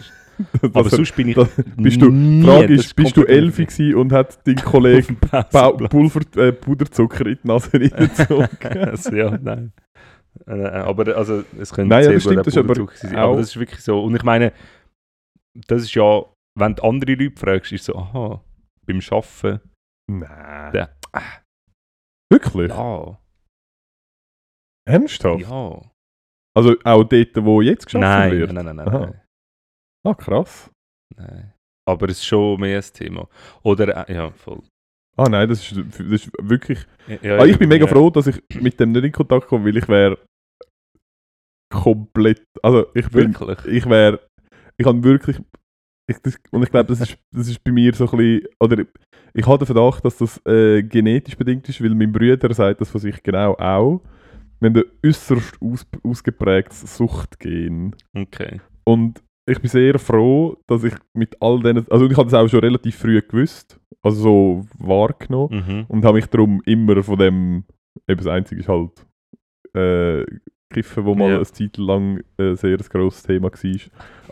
Aber sonst bin ich das- bist du- nie, Frage ist, bist du elfi gewesen und hat dein Kollege auf dem Bau- Pausenplatz. Pulver, äh, Puderzucker in die Nase reingezogen? also, ja, nein. Äh, aber also, es könnte Nein, ja, sehr das gut stimmt, Puderzucker sein. Aber das ist wirklich so. Und ich meine, das ist ja, wenn du andere Leute fragst, ist so, aha, beim Arbeiten, Nein. Der- Wirklich? ja, Ernsthaft? ja. Also auch dort, wo jetzt geschaffen Nein, wird? nein, nein, nein, Aha. nein, Ah, krass. nein. Aber es ist schon mehr ein Thema. Oder, äh, ja, voll. Ah nein, das ist, das ist wirklich... Ja, ah, ich bin mega ja. froh, dass ich mit dem nicht in Kontakt komme, weil ich wäre komplett... Also ich bin... Wirklich? Ich wäre... Ich habe wirklich... Ich, das, und ich glaube, das ist, das ist bei mir so ein bisschen... Oder ich habe den Verdacht, dass das äh, genetisch bedingt ist, weil mein Bruder sagt das von sich genau auch. Wir haben ein äußerst aus, ausgeprägtes Suchtgen. Okay. Und ich bin sehr froh, dass ich mit all diesen... Also ich habe das auch schon relativ früh gewusst. Also so wahrgenommen. Mhm. Und habe mich darum immer von dem... Eben das Einzige ist halt... Äh, Kiffen, wo mal Ja. eine Zeit lang äh, sehr ein grosses Thema war.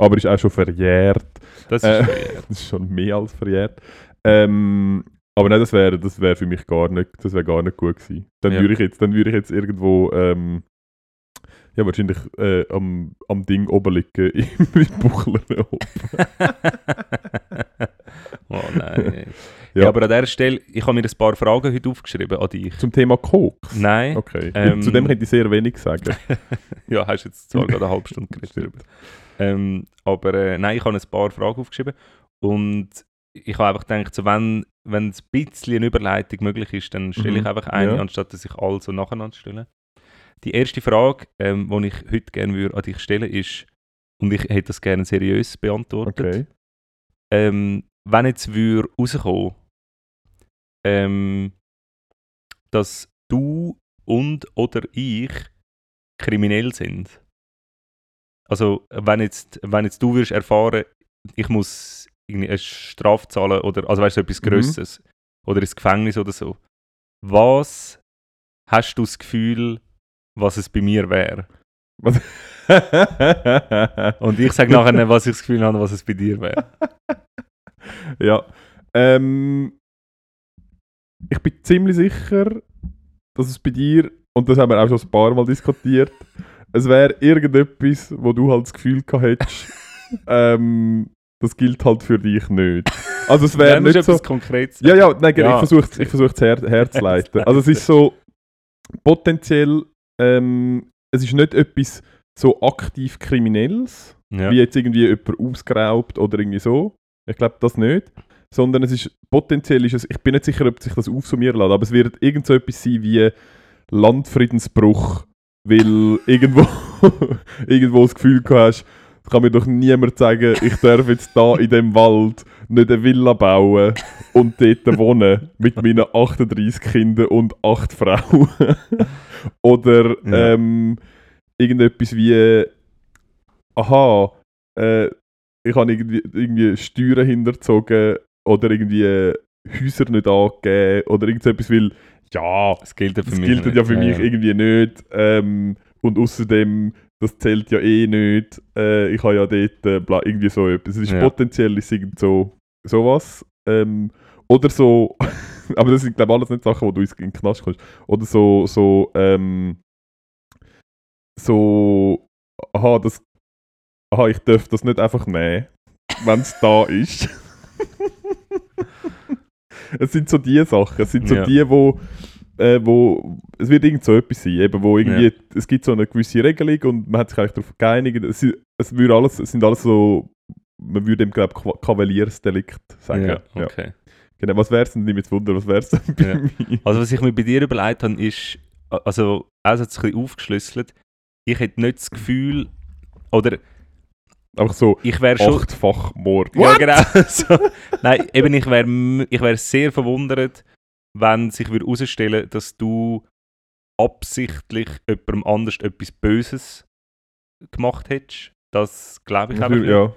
Aber ist auch schon verjährt. Das Äh, ist fair. Das ist schon mehr als verjährt. Ähm, aber nein, das wäre das wär für mich gar nicht, das gar nicht gut gewesen. Dann Ja. würde ich jetzt, dann würde ich jetzt irgendwo, ähm, ja wahrscheinlich äh, am, am Ding oben liegen im Buchler oben. oh nein. Ja. Ja. aber an dieser Stelle, ich habe mir ein paar Fragen heute aufgeschrieben an dich. Zum Thema Koks. Nein. Okay. Ähm, Zu dem könnte ich sehr wenig sagen. Ja, hast jetzt zwar gerade eine halbe Stunde geredet. Ähm, aber äh, nein, ich habe ein paar Fragen aufgeschrieben. Und ich habe einfach gedacht, so, wenn, wenn ein bisschen eine Überleitung möglich ist, dann stelle ich Mhm, einfach eine, ja. anstatt dass ich alle so nacheinander stelle. Die erste Frage, ähm, die ich heute gerne würde an dich stellen ist, und ich hätte das gerne seriös beantwortet, Okay. ähm, wenn jetzt würde rauskommen, ähm, dass du und oder ich kriminell sind. Also wenn jetzt, wenn jetzt du würdest erfahren, ich muss irgendwie eine Strafe zahlen oder also weißt du etwas Mhm. Größeres oder ins Gefängnis oder so. Was hast du das Gefühl, was es bei mir wäre? Und ich sage nachher, was ich das Gefühl habe, was es bei dir wäre. ja. Ähm, ich bin ziemlich sicher, dass es bei dir, und das haben wir auch schon ein paar Mal diskutiert, es wäre irgendetwas, wo du halt das Gefühl gehabt hättest, ähm, das gilt halt für dich nicht. Also es wäre nicht so... Konkretes. Ja, ja, nein, genau, Ja. ich versuche es ich versuch's her, herzuleiten. Also es ist so potenziell, ähm, es ist nicht etwas so aktiv Kriminelles, Ja. wie jetzt irgendwie jemand ausgeraubt oder irgendwie so. Ich glaube das nicht. Sondern es ist potenziell ist es, ich bin nicht sicher, ob sich das aufsummieren lässt, aber es wird irgend so etwas sein wie Landfriedensbruch, weil irgendwo, irgendwo das Gefühl gehabt hast, es kann mir doch niemand sagen, ich darf jetzt da in dem Wald nicht eine Villa bauen und dort wohnen mit meinen 38 Kindern und 8 Frauen. Oder Ja. ähm, irgendetwas wie, aha, äh, ich habe irgendwie, irgendwie Steuern hinterzogen oder irgendwie Häuser nicht angegeben oder irgendetwas, weil ja, Das gilt ja für mich. gilt ja für mich irgendwie nicht. Ähm, und außerdem, das zählt ja eh nicht. Äh, ich habe ja dort äh, bla, irgendwie so etwas. Es ist Ja. potenziell ist irgend so sowas. Ähm, oder so, aber das sind glaube ich alles nicht Sachen, wo du in den Knast kommst. Oder so, so, ähm, so, aha, das, aha, ich darf das nicht einfach nehmen, wenn es da ist. es sind so die Sachen, es sind so Ja. die, wo, äh, wo, es wird irgend so etwas sein, eben, wo irgendwie, es gibt so eine gewisse Regelung und man hat sich eigentlich darauf geeinigt, es, es, würde alles, es sind alles so, man würde dem, glaube ich, Kavaliersdelikt sagen. Ja, Ja. okay. Genau, was wär's denn, nimm jetzt Wunder, was wär's denn bei Ja. mir? Also was ich mir bei dir überlegt habe, ist, also also jetzt ein bisschen aufgeschlüsselt, ich hätte nicht das Gefühl, oder Einfach so, ich wäre schon... achtfach Mord. Ja, genau. So. Nein, eben ich wäre ich wär sehr verwundert, wenn sich würde herausstellen dass du absichtlich jemandem anders etwas Böses gemacht hättest. Das glaube ich einfach ja.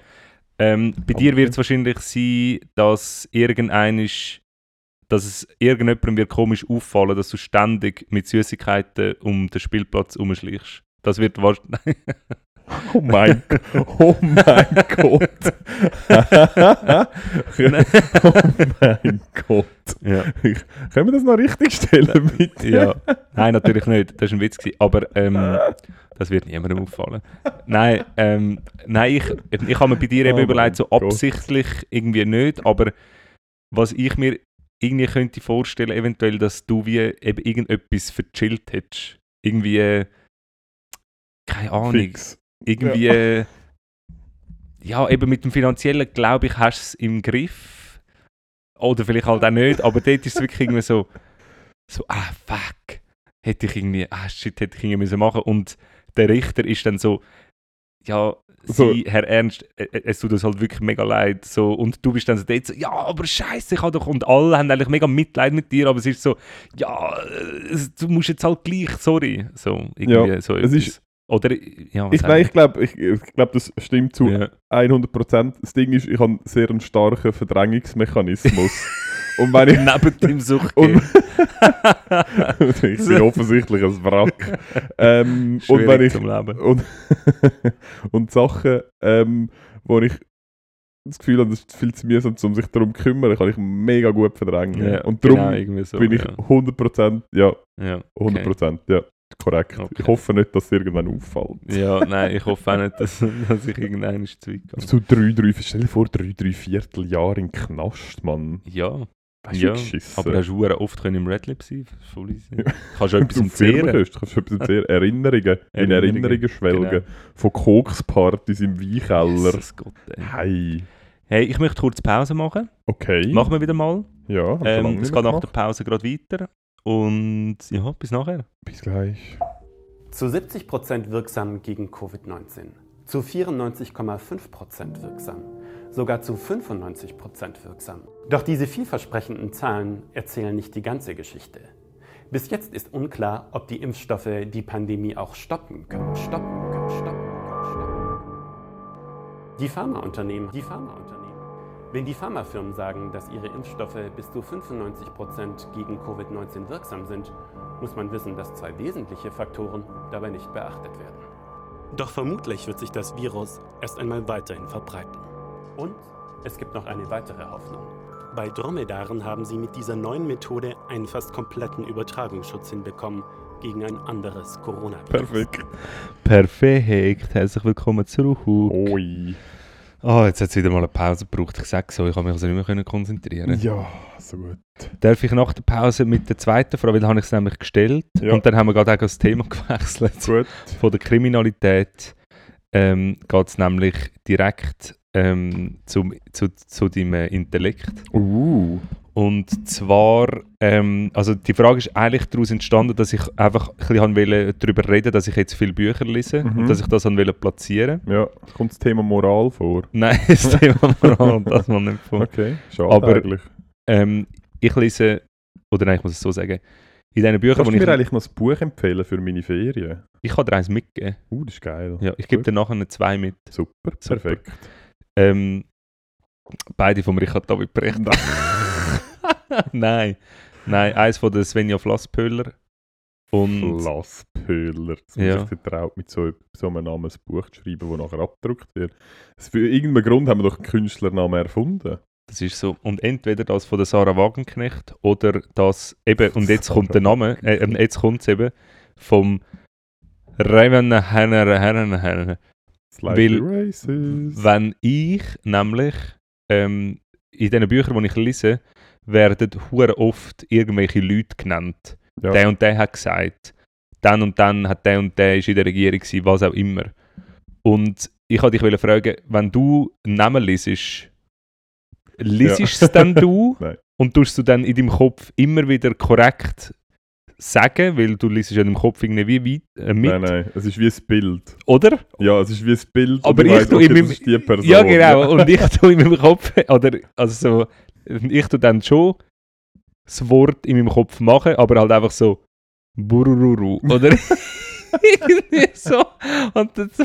Ähm, bei dir wird es wahrscheinlich sein, dass irgendeinisch, dass es irgendjemandem wird komisch auffallen, dass du ständig mit Süßigkeiten um den Spielplatz umschleichst. Das wird wahrscheinlich. Oh mein, oh mein Gott. oh mein Gott. ja. Können wir das noch richtig stellen, bitte? ja. Nein, natürlich nicht. Das war ein Witz. Gewesen. Aber ähm, das wird niemandem auffallen. Nein, ähm, nein ich, ich habe mir bei dir eben Oh überlegt, so mein Gott. absichtlich irgendwie nicht. Aber was ich mir irgendwie könnte vorstellen, eventuell, dass du wie eben irgendetwas verchillt hättest. Irgendwie, keine Ahnung, Fix. Irgendwie, äh, ja, eben mit dem Finanziellen, glaube ich, hast du es im Griff. Oder vielleicht halt auch nicht, aber dort ist es wirklich irgendwie so, so, ah, fuck, hätte ich irgendwie, ah, shit, hätte ich irgendwie müssen machen Und der Richter ist dann so, ja, So- Sie, Herr Ernst, äh, äh, es tut uns halt wirklich mega leid. So, und du bist dann so, dort so ja, aber scheiße, ich habe doch, und alle haben eigentlich mega Mitleid mit dir, aber es ist so, ja, du musst jetzt halt gleich, sorry. So, irgendwie so es ist-. Oder, ja, Ich, nein, ich glaube, ich, ich glaub, das stimmt zu ja. 100%. Das Ding ist, ich habe einen sehr einen starken Verdrängungsmechanismus. Und wenn ich... Neben dem Sucht. Und, ich bin offensichtlich ein Wrack. Ähm, und wenn ich zum Leben. und, und Sachen, ähm, wo ich das Gefühl habe, das ist viel zu mühsam, um sich darum zu kümmern, kann ich mega gut verdrängen. Ja, und darum genau, so, bin ich ja. 100%, ja, Ja, 100%, ja, korrekt. Okay. Ich hoffe nicht, dass es irgendwann auffällt. ja, nein, ich hoffe auch nicht, dass, dass ich irgendeinen zu weit gehe. So drei, drei, stell dir vor, drei, drei Vierteljahr in den Knast, Mann. Ja, Weißt ja. aber hast du oft können im Red Lab sein voll easy. Ja. Kannst du etwas entzehren? kannst du etwas erzählen. Erinnerungen, in Erinnerungen, Erinnerungen schwelgen. genau. Von Kokspartys im Weinkeller. Jesus Gott, ey. Hey, Hey, ich möchte kurz Pause machen. okay. Machen wir wieder mal. Ja, schon Ähm, es geht nach der. Pause gerade weiter. Und ja, bis nachher. Bis gleich. Zu 70% wirksam gegen Covid-19, zu 94,5% wirksam, sogar zu 95% wirksam. Doch diese vielversprechenden Zahlen erzählen nicht die ganze Geschichte. Bis jetzt ist unklar, ob die Impfstoffe die Pandemie auch stoppen können. Stoppen können, stoppen können, stoppen können. Die Pharmaunternehmen, die Pharmaunternehmen. Wenn die Pharmafirmen sagen, dass ihre Impfstoffe bis zu 95% gegen Covid-19 wirksam sind, muss man wissen, dass zwei wesentliche Faktoren dabei nicht beachtet werden. Doch vermutlich wird sich das Virus erst einmal weiterhin verbreiten. Und es gibt noch eine weitere Hoffnung. Bei Dromedaren haben sie mit dieser neuen Methode einen fast kompletten Übertragungsschutz hinbekommen gegen ein anderes Coronavirus. Perfekt. Perfekt. Herzlich willkommen zurück. Oi. Ah, jetzt hat es wieder mal eine Pause gebraucht. Ich sage so, ich habe mich also nicht mehr können konzentrieren. Ja, so gut. Darf ich nach der Pause mit der zweiten Frage, weil habe ich es nämlich gestellt. Ja. Und dann haben wir gerade auch das Thema gewechselt. Gut. Von der Kriminalität ähm, geht es nämlich direkt ähm, zum, zu, zu deinem Intellekt. Uh. Und zwar, ähm, also die Frage ist eigentlich daraus entstanden, dass ich einfach ein bisschen wollte darüber reden, dass ich jetzt viele Bücher lese Mhm. und dass ich das wollte platzieren. Ja, kommt das Thema Moral vor. Nein, das Thema Moral, das man nicht vor. Okay, schade Aber- eigentlich. Ähm, ich lese, oder nein, ich muss es so sagen, in diesen Büchern, Kannst du ich, mir eigentlich noch ein Buch empfehlen für meine Ferien? ich kann dir eins mitgeben. Uh, das ist geil. Ja, ich gebe dir nachher eine zwei mit. Super, Super. perfekt. Ähm, beide vom Richard David Brecht. nein, nein, eins von der Svenja Flasspöhler und Flasspöhler. Dass man Ja. sich getraut, mit so, so einem Namen ein Buch zu schreiben, das nachher abgedruckt wird. Für irgendeinen Grund haben wir doch einen Künstlernamen erfunden. das ist so. Und entweder das von der Sarah Wagenknecht oder das eben, und jetzt kommt der Name, äh, ähm, jetzt kommt es eben vom Raven Henner Weil- racist. Wenn ich nämlich ähm, in diesen Büchern, die ich lese, werden hure oft irgendwelche Leute genannt. Ja. Der und der hat gesagt, dann und dann hat der und der ist in der Regierung gewesen, was auch immer. Und ich wollte dich fragen, wenn du einen Namen liest, liest Ja. es dann du und tust du dann in deinem Kopf immer wieder korrekt sagen, weil du liest ja in deinem Kopf irgendwie weit, äh, mit, Nein, nein, es ist wie ein Bild. oder? Ja, es ist wie ein Bild. Aber ich weißt, tu okay, in meinem-. Ja, genau. Und ich tue in meinem Kopf, oder, also so, ich tue dann schon das Wort in meinem Kopf machen, aber halt einfach so Burururu. Oder irgendwie so. Und dann so.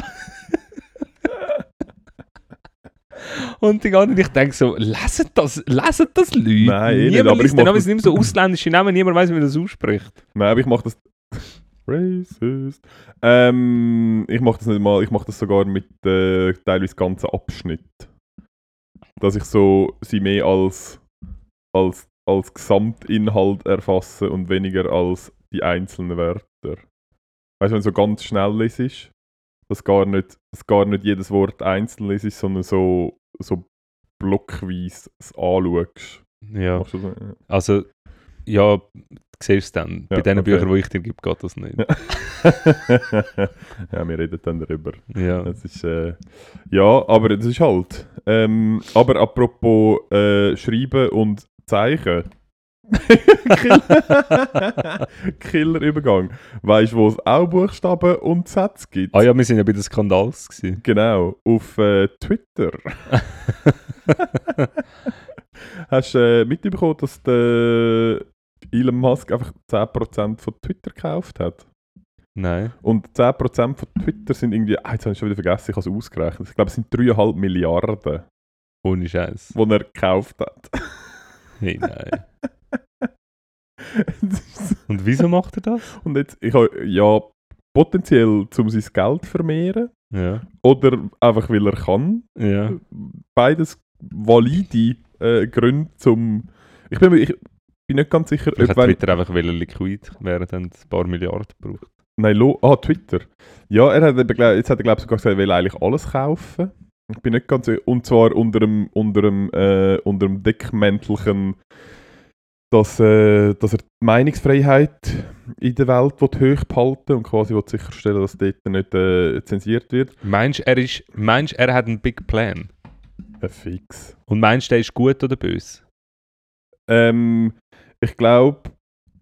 Und die ganzen, ich denke so, lesen das, lesen das Leute? Nein, eh nicht, niemand aber ich liest mach den Namen, das- es immer so ausländische Namen, niemand weiß, wie man das ausspricht. Nein, aber ich mache das. Racist. Ähm, ich mache das nicht mal, ich mache das sogar mit äh, teilweise ganzen Abschnitt. Dass ich so sie mehr als, als, als Gesamtinhalt erfasse und weniger als die einzelnen Wörter. Weißt du, wenn so ganz schnell ist, dass gar nicht, dass gar nicht jedes Wort einzeln ist, sondern so, so blockweise es anschaust. Ja, also, ja, siehst es dann. Bei Ja, den okay. Büchern, die ich dir gebe, geht das nicht. Ja. ja, wir reden dann darüber. Ja. Das ist, äh, ja, aber das ist halt. Ähm, aber apropos äh, Schreiben und Zeichen. Killer- Killerübergang. Weißt du, wo es auch Buchstaben und Sätze gibt? Ah ja, wir sind ja bei den Skandals. Gewesen. Genau, auf äh, Twitter. Hast du äh, mitbekommen, dass der Elon Musk einfach 10% von Twitter gekauft hat? Nein. Und 10% von Twitter sind irgendwie, ah, jetzt habe ich schon wieder vergessen, ich habe es ausgerechnet. Ich glaube, es sind 3,5 Milliarden, Ohne Scheiß. die er gekauft hat. Hey, nein. Und wieso macht er das? Und jetzt, ich habe, ja, potenziell, um sein Geld zu vermehren Ja. oder einfach, weil er kann. Ja. Beides valide äh, Gründe zum... Ich bin, mir- ich bin nicht ganz sicher, Vielleicht ob hat. Twitter einfach wollen liquid während ein paar Milliarden braucht. Nein, lo, ah, Twitter. Ja, er hat, jetzt hat er glaube ich sogar gesagt, er will eigentlich alles kaufen. Ich bin nicht ganz sicher. Und zwar unter dem, unter dem, äh, unter dem Deckmäntelchen, dass, äh, dass er die Meinungsfreiheit in der Welt will hochbehalten und quasi will sicherstellen, dass dort nicht äh, zensiert wird. Meinst du, er, ist, meinst, er hat einen Big Plan? Äh, fix. Und meinst du, der ist gut oder böse? Ähm, ich glaube,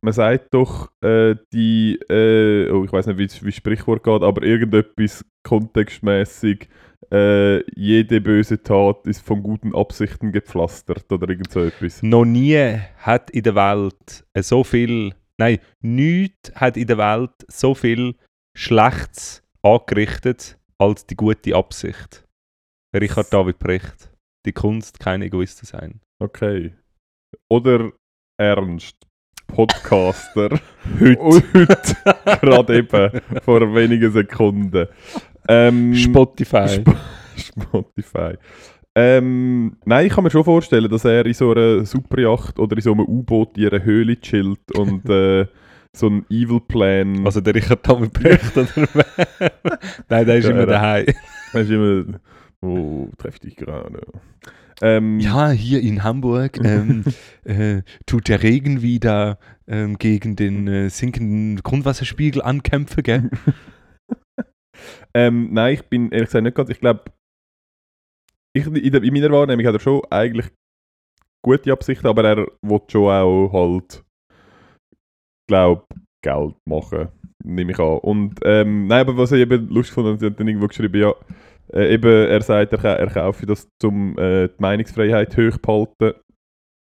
man sagt doch, äh, die, äh, oh, ich weiß nicht, wie wie das Sprichwort geht, aber irgendetwas kontextmäßig, äh, jede böse Tat ist von guten Absichten gepflastert oder irgend so etwas. Noch nie hat in der Welt äh, so viel, nein, nichts hat in der Welt so viel Schlechtes angerichtet als die gute Absicht. Richard David Precht. Die Kunst, kein Egoist zu sein. Okay. Oder Ernst, Podcaster, Heute. heute, gerade eben, vor wenigen Sekunden. Ähm, Spotify. Sp Spotify. Ähm, nein, ich kann mir schon vorstellen, dass er in so einer Superjacht oder in so einem U-Boot in einer Höhle chillt und äh, so einen Evil Plan. also der Richard David Precht oder? Nein, der ist Ja, immer er- daheim. Weisst du immer, wo treffe ich dich gerade? Ähm, Ja, hier in Hamburg ähm, äh, tut der Regen wieder ähm, gegen den äh, sinkenden Grundwasserspiegel ankämpfen, gell? ähm, nein, ich bin ehrlich gesagt nicht ganz. Ich glaube, ich, in, in meiner Wahrnehmung hat er schon eigentlich gute Absichten, aber er will schon auch halt, glaube Geld machen, nehme ich an. Und ähm, nein, aber was ich eben lustig fand, er hat dann irgendwo geschrieben, ja, äh, eben, er sagt, er, er kaufe das, um äh, die Meinungsfreiheit hochzuhalten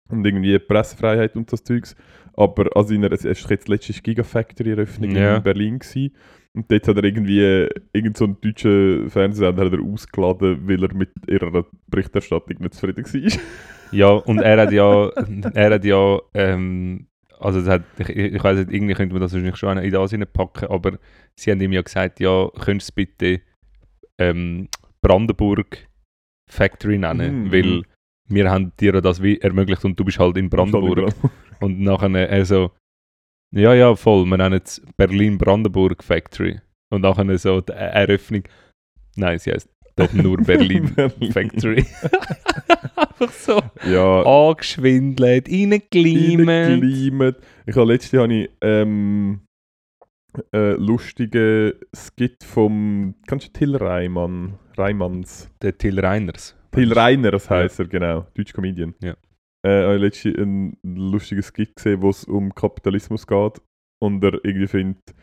und irgendwie Pressefreiheit und das Zeugs. Aber also in einer, es ist jetzt letztes Gigafactory-Eröffnung Ja. in Berlin gewesen. Und dort hat er irgendwie äh, irgend so einen deutschen Fernsehsender hat er ausgeladen, weil er mit ihrer Berichterstattung nicht zufrieden war. Ja, und er hat ja, er hat ja, ähm, also das hat, ich, ich weiß nicht, irgendwie könnte man das wahrscheinlich schon in das packen, aber sie haben ihm ja gesagt, ja, könntest du bitte ähm, Brandenburg Factory nennen, Mhm. weil wir haben dir das wie ermöglicht und du bist halt in Brandenburg. Und nachher, also, ja, ja, voll, wir nennen es Berlin-Brandenburg Factory. Und nachher so die Eröffnung, nein, sie heißt doch nur Berlin Berlin. Factory. Einfach so Ja, angeschwindelt, reingelimet. reingelimet. Ich habe letztes Jahr habe ich, ähm, äh, lustige Skit vom, kennst du Till Reimann? Reimanns? Der Till Reiners. Till Reiners heisst er, genau. Deutsch Comedian. Ja. Äh, habe ich letztens einen lustigen Skit gesehen, wo es um Kapitalismus geht. Und er irgendwie findet,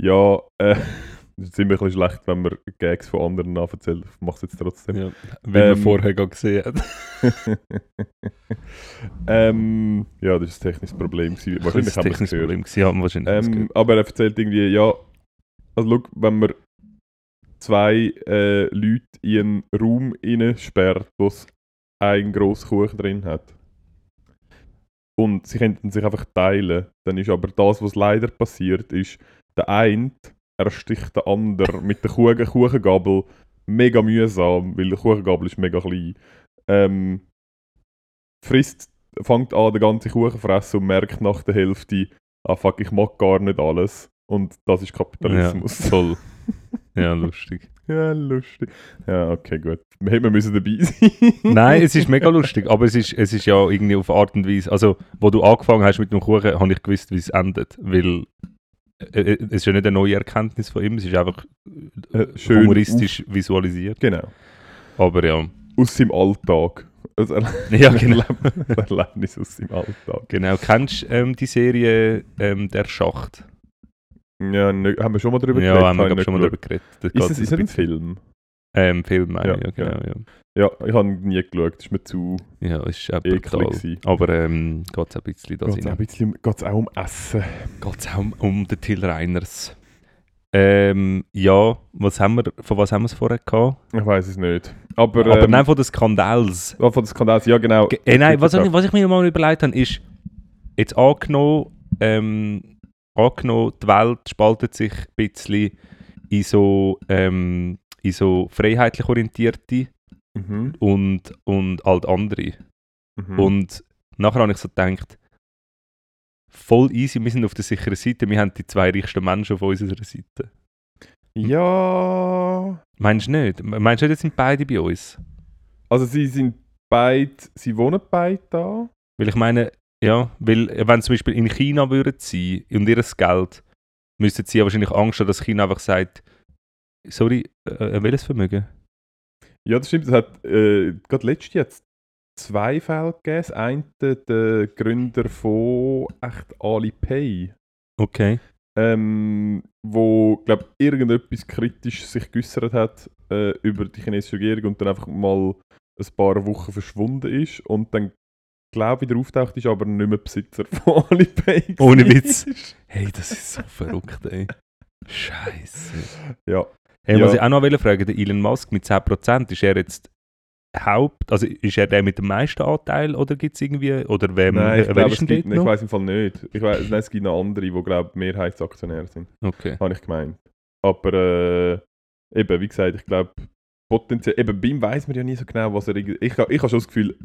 ja, äh, Es ist immer ein bisschen schlecht, wenn man Gags von anderen nacherzählt. Ich mache es jetzt trotzdem. Ja, weil Ähm, man vorher gesehen hat. ähm, ja, das ist ein technisches Problem. Gewesen. Wahrscheinlich das es technisches. Problem gewesen, haben wahrscheinlich Ähm, aber er erzählt irgendwie, ja, also schau, wenn man zwei äh, Leute in einen Raum sperrt, wo es einen grossen Kuchen drin hat und sie könnten sich einfach teilen, dann ist aber das, was leider passiert, ist, der eine ersticht den anderen mit der Kuchen Kuchengabel mega mühsam, weil der Kuchengabel ist mega klein. Ähm, frisst, fängt an, den ganzen Kuchen fressen und merkt nach der Hälfte, ah fuck, ich mag gar nicht alles. Und das ist Kapitalismus. Ja, toll. Ja, lustig. Ja, lustig. Ja, okay, gut. Wir hätten müssen dabei sein. Nein, es ist mega lustig, aber es ist, es ist ja irgendwie auf Art und Weise, also wo du angefangen hast mit dem Kuchen, habe ich gewusst, wie es endet, weil äh, äh, es ist ja nicht eine neue Erkenntnis von ihm, es ist einfach äh, Äh, schön humoristisch visualisiert. Genau. Aber ja, Aus seinem Alltag. Also, ja genau. ein Erlebnis aus seinem Alltag. genau. Kennst du ähm, die Serie ähm, Der Schacht? Ja, ne, haben wir schon mal darüber ja, haben wir Habe ich glaub, nicht schon mal darüber geredet. Das Ist es, ist ein bisschen- Film? Ähm, Film, meine Ja, ich, ja, genau. Ja, Ja, ich habe nie geschaut. Das ist mir zu... ja ist brutal. Aber ähm, geht es ein bisschen da Geht es auch, um Essen? Geht es auch um, um den Till Reiners. Ähm, ja, was haben wir, von was haben wir es vorher gehabt? Ich weiß es nicht. Aber, Aber ähm, nein, von den Skandals. ah, von den Skandals, ja genau. Ge- Äh, nein, was, ich- was ich mir mal überlegt habe, ist, jetzt angenommen, ähm, angenommen, die Welt spaltet sich ein bisschen in so, ähm, in so freiheitlich orientierte Mhm. und, und alt andere. Mhm. Und nachher habe ich so gedacht, voll easy, wir sind auf der sicheren Seite, wir haben die zwei reichsten Menschen auf unserer Seite. Ja... Meinst du nicht? Meinst du nicht, jetzt sind beide bei uns? Also sie sind beide... Sie wohnen beide da. Weil ich meine, ja, weil äh, wenn sie zum Beispiel in China würden sein und ihr Geld, müssten sie ja wahrscheinlich Angst haben, dass China einfach sagt, sorry, äh, welches Vermögen? Ja, das stimmt. Es hat äh, gerade letztes jetzt zwei Fälle gegeben. Das eine, der Gründer von echt Alipay, Okay. ähm, wo, glaube irgendetwas kritisch sich geäußert hat äh, über die chinesische Regierung und dann einfach mal ein paar Wochen verschwunden ist und dann, glaube wieder auftaucht ist, aber nicht mehr Besitzer von Alipay. Ohne. Witz. Hey, das ist so verrückt, ey. Scheiße. Ja. Hey, Ja. was ich auch noch will fragen, der Elon Musk mit 10%, ist er jetzt Haupt, also ist er der mit dem meisten Anteil oder gibt es irgendwie, oder wem, Nein, ich wer glaube, es gibt, ich weiß im Fall nicht. Ich weiß, nein, es gibt noch andere, die, glaube Mehrheitsaktionäre sind. Okay. habe ich gemeint. Aber äh, eben, wie gesagt, ich glaube, potenziell, eben bei ihm weiß man ja nie so genau, was er irgendwie. Ich, ich habe schon das Gefühl,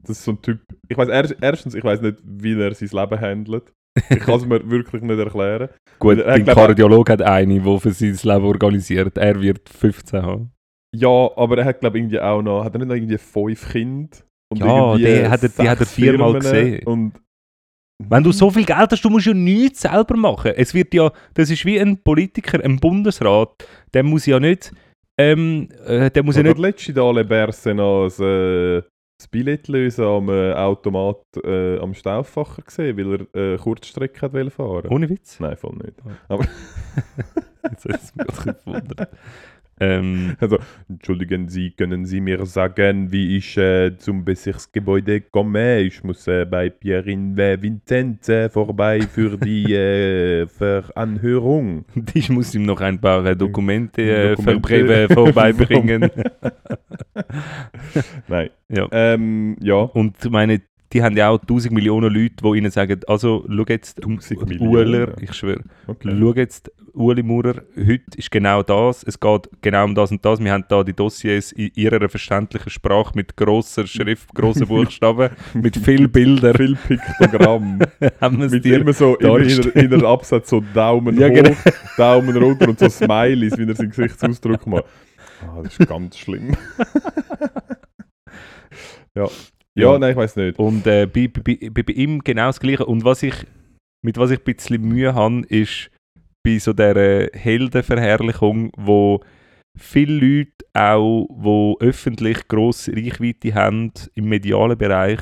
das ist so ein Typ. Ich weiß erst, erstens, ich weiß nicht, wie er sein Leben handelt. Ich kann es mir wirklich nicht erklären. Gut, Er dein glaub- Kardiolog hat eine, die für sein Leben organisiert. Er wird 15 haben. Ja, aber er hat, glaube ich, irgendwie auch noch, hat er nicht noch irgendwie fünf Kinder? Und Ja, die hat er- die hat er viermal gesehen. Und Wenn du so viel Geld hast, du musst ja nichts selber machen. Es wird ja, das ist wie ein Politiker, ein Bundesrat, der muss ja nicht, ähm, äh, der muss ja ja nicht, letzte Mal Le Berse noch ein, äh, das Billett lösen am äh, Automat äh, am Stauffacher gesehen, weil er äh, Kurzstrecke fahren. ohne Witz. Nein, voll nicht. Jetzt hat es mich gerade gewundert. Ähm, Also, entschuldigen Sie, können Sie mir sagen, wie ich äh, zum Bezirksgebäude komme? Ich muss äh, bei Pierin Vinzenz äh, vorbei für die äh, Veranhörung. ich muss ihm noch ein paar äh, Dokumente, äh, Dokumente. Vorbeibringen. Nein. Ja. Ähm, ja. Und meine, die haben ja auch 1000 Millionen Leute, die ihnen sagen, also schau jetzt, 1000 Uler, ich schwöre, Okay. schau jetzt, Ueli Maurer, heute ist genau das, es geht genau um das und das, wir haben da die Dossiers in ihrer verständlichen Sprache mit grosser Schrift, grossen Buchstaben, mit viel Bildern, Viel Piktogramm. haben Mit dir immer so in, in der Absatz so Daumen Ja, hoch, genau. Daumen runter und so Smileys, wie er seinen Gesichtsausdruck macht. Ah, das ist ganz schlimm. ja. Ja, Ja. nein, ich weiß nicht. Und äh, bei, bei, bei, bei ihm genau das Gleiche. Und was ich, mit was ich ein bisschen Mühe habe, ist bei so dieser Heldenverherrlichung, wo viele Leute auch, die öffentlich grosse Reichweite haben im medialen Bereich,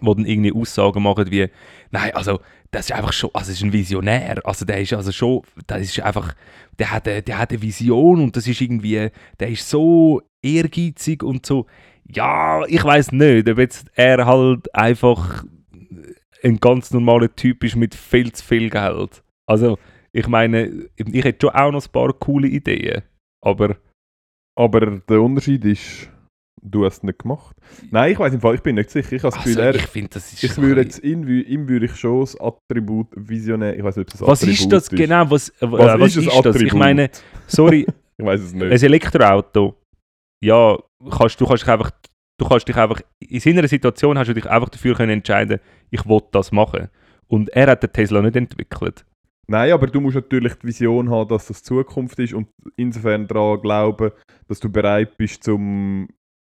wo dann irgendwie Aussagen machen wie, nein, also das ist einfach schon, also das ist ein Visionär, also der ist also schon, das ist einfach, der hat, eine, der hat eine Vision und das ist irgendwie, der ist so ehrgeizig und so, ja, ich weiß nicht, ob jetzt er halt einfach ein ganz normaler Typ ist mit viel zu viel Geld. Also, ich meine, ich hätte schon auch noch ein paar coole Ideen, aber Aber der Unterschied ist, du hast es nicht gemacht. Nein, ich weiß im Fall, ich bin nicht sicher. Ich habe das also, Gefühl, ich finde, das ist ich so würde jetzt ihm, ihm würde ich schon das Attribut Visionär, ich weiß nicht, ob es ein Was Attribut ist das genau? Was, äh, Was, was ist ist das? Ich meine, sorry, Ich weiß es nicht. ein Elektroauto, ja, kannst, du kannst dich einfach, du kannst dich einfach, in seiner Situation hast du dich einfach dafür können entscheiden, ich will das machen. Und er hat den Tesla nicht entwickelt. Nein, aber du musst natürlich die Vision haben, dass das Zukunft ist und insofern daran glauben, dass du bereit bist, zum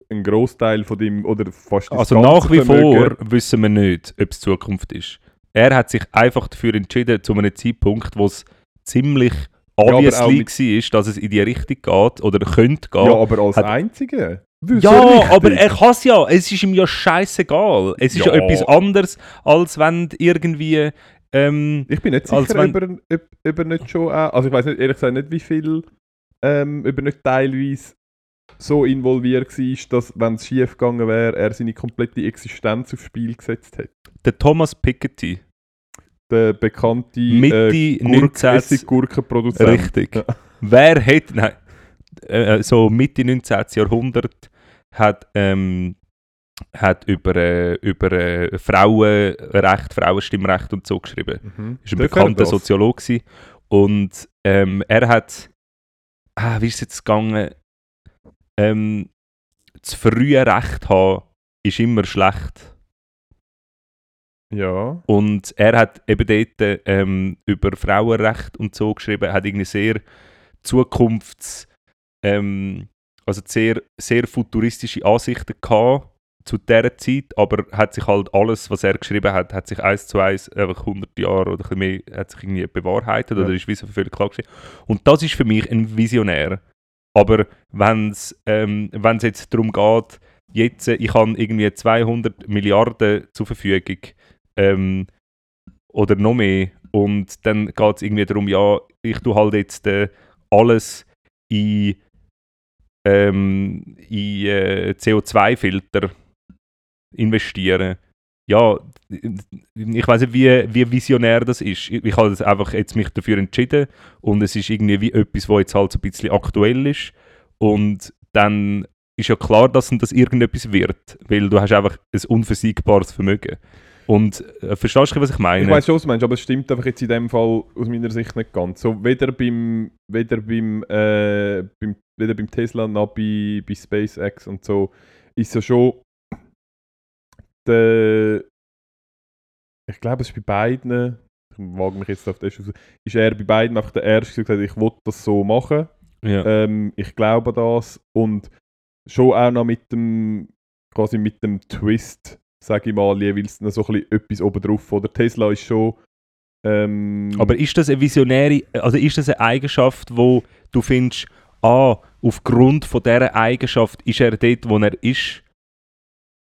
einen Großteil von dem oder fast Also nach wie Vermögen- vor wissen wir nicht, ob es Zukunft ist. Er hat sich einfach dafür entschieden, zu einem Zeitpunkt, wo es ziemlich obviously mit- war, dass es in die Richtung geht oder könnte gehen. Ja, aber als hat- Einzige. Ja, aber er kann es ja. Es ist ihm ja scheißegal. Es ist ja, Ja. etwas anderes, als wenn irgendwie. Ähm, Ich bin nicht sicher, wenn- ob, er, ob, ob er nicht schon auch, also ich weiß nicht, ehrlich gesagt nicht, wie viel, ähm, ob er nicht teilweise so involviert war, dass, wenn es schief gegangen wäre, er seine komplette Existenz aufs Spiel gesetzt hat. der Thomas Piketty, Der bekannte Mitte äh, 19. Gurkenproduzent. richtig. Ja. Wer hätte. Nein, äh, so Mitte 19. Jahrhundert hat. Ähm, hat über, äh, über äh, Frauenrecht, Frauenstimmrecht und so geschrieben. Mhm. ist ein Darf er bekannter? Soziologe und ähm, er hat, ah, wie ist es jetzt gegangen, ähm, das frühe Recht haben ist immer schlecht Ja. und er hat eben dort ähm, über Frauenrecht und so geschrieben, hat irgendwie sehr Zukunfts, ähm, also sehr, sehr futuristische Ansichten gehabt zu dieser Zeit, aber hat sich halt alles, was er geschrieben hat, hat sich eins zu eins einfach 100 Jahre oder ein mehr, hat sich irgendwie bewahrheitet Ja. oder ist wie so völlig klar geschrieben. Und das ist für mich ein Visionär. Aber wenn es ähm, wenn's jetzt darum geht, jetzt, äh, ich habe irgendwie 200 Milliarden zur Verfügung ähm, oder noch mehr und dann geht es irgendwie darum, ja, ich tue halt jetzt äh, alles in, ähm, in äh, CO2-Filter investieren. Ja, ich weiß nicht, wie, wie visionär das ist. Ich, ich habe das einfach jetzt mich dafür entschieden und es ist irgendwie wie etwas, was jetzt halt so ein bisschen aktuell ist und dann ist ja klar, dass das irgendetwas wird, weil du hast einfach ein unversiegbares Vermögen. Und äh, verstehst du, was ich meine? Ich weiß schon, was du meinst, aber es stimmt einfach jetzt in dem Fall aus meiner Sicht nicht ganz. So, weder beim, weder beim, äh, beim, weder beim Tesla noch bei, bei SpaceX und so ist ja schon der, ich glaube, es ist bei beiden, ich wage mich jetzt auf das ist er bei beiden einfach der Erste, der gesagt hat, ich will das so machen. ja. Ähm, ich glaube das und schon auch noch mit dem quasi mit dem Twist, sage ich mal, jeweils noch so ein bisschen etwas obendrauf. Oder Tesla ist schon ähm, Aber ist das eine visionäre, also ist das eine Eigenschaft, wo du findest, ah, aufgrund von dieser Eigenschaft ist er dort, wo er ist?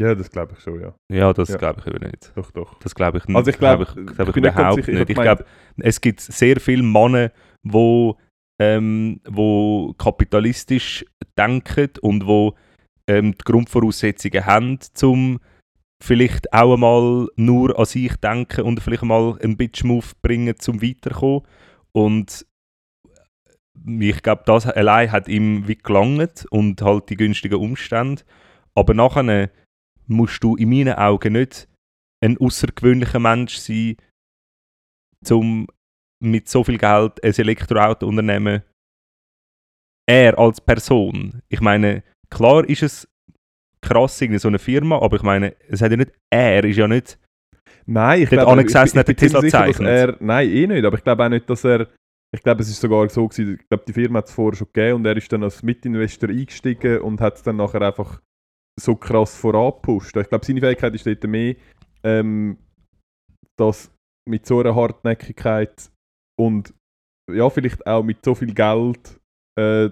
ja, das glaube ich schon, ja. Ja, das Ja. glaube ich eben nicht. Doch, doch. Das glaube ich nicht. Also ich glaub- ich, ich glaub ich ganz überhaupt. Ich nicht. hab Ich gemeint- glaube, es gibt sehr viele Männer, wo, ähm, wo kapitalistisch denken und wo ähm, die Grundvoraussetzungen haben, um vielleicht auch einmal nur an sich denken und vielleicht mal einen Bitch-Move bringen, zum weiterkommen. Und ich glaube, das allein hat ihm wie gelangt und halt die günstigen Umstände. Aber nachher musst du in meinen Augen nicht ein außergewöhnlicher Mensch sein, um mit so viel Geld ein Elektroauto unternehmen. Er als Person. Ich meine, klar ist es krass, irgendwie so eine Firma, aber ich meine, es hat ja nicht, er ist ja nicht, Nein, ich glaube, angesessen hat der bin Tesla sicher, dass er, Nein, eh nicht, aber ich glaube auch nicht, dass er ich glaube, es ist sogar so gewesen, ich glaube, die Firma hat es vorher schon gegeben und er ist dann als Mitinvestor eingestiegen und hat es dann nachher einfach so krass vorangepusht. Ich glaube, seine Fähigkeit ist dort mehr, ähm, dass mit so einer Hartnäckigkeit und ja, vielleicht auch mit so viel Geld äh,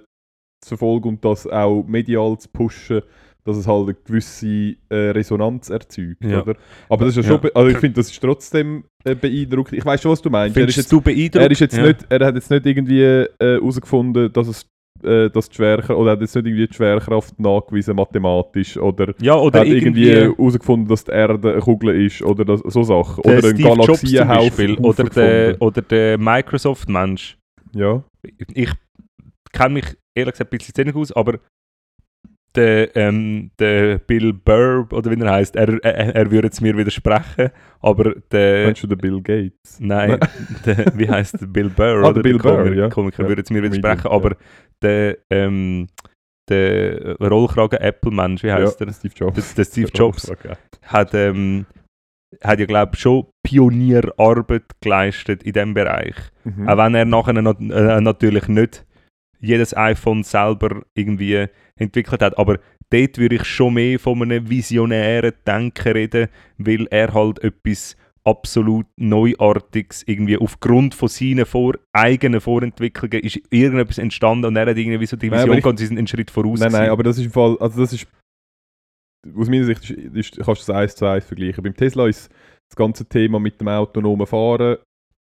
zu verfolgen und das auch medial zu pushen, dass es halt eine gewisse äh, Resonanz erzeugt, Ja. oder? Aber das ist ja schon, also ich finde, das ist trotzdem äh, beeindruckend. Ich weiß schon, was du meinst. Er ist Findest jetzt, du beeindruckend? er ist jetzt nicht, er hat jetzt nicht irgendwie äh, herausgefunden, dass es äh, dass die Schwerkraft, oder er hat jetzt nicht irgendwie die Schwerkraft nachgewiesen mathematisch oder Ja, oder hat irgendwie herausgefunden, dass die Erde eine Kugel ist oder das, so Sachen. der Oder ein Steve Galaxienhaufen oder der, oder der Microsoft-Mensch. Ja. Ich kenne mich ehrlich gesagt ein bisschen zu wenig aus, aber der, ähm, der Bill Burr, oder wie er heißt, er, er, er würde es mir widersprechen, aber der... Meinst du den Bill Gates? Nein, der, wie heißt der Bill Burr? Ah, oder? der Bill Komiker, Burr, ja. Komiker Ja, würde es mir widersprechen, aber der, ähm, der Rollkragen-Apple-Mensch, wie heißt ja, er? Steve Jobs. Der Steve Jobs Okay. hat, ähm, hat ja, glaube ich, schon Pionierarbeit geleistet in diesem Bereich. Mhm. Auch wenn er nachher nat äh, natürlich nicht jedes iPhone selber irgendwie entwickelt hat. Aber dort würde ich schon mehr von einem visionären Denken reden, weil er halt etwas absolut Neuartiges irgendwie aufgrund von seinen vor eigenen Vorentwicklungen ist irgendetwas entstanden und er hat irgendwie so die Nein, Vision aber ich- gehabt, sie sind einen Schritt voraus. Nein, nein, aber das ist im Fall, also das ist, aus meiner Sicht ist, ist, kannst du das eins zu eins vergleichen. Beim Tesla ist das ganze Thema mit dem autonomen Fahren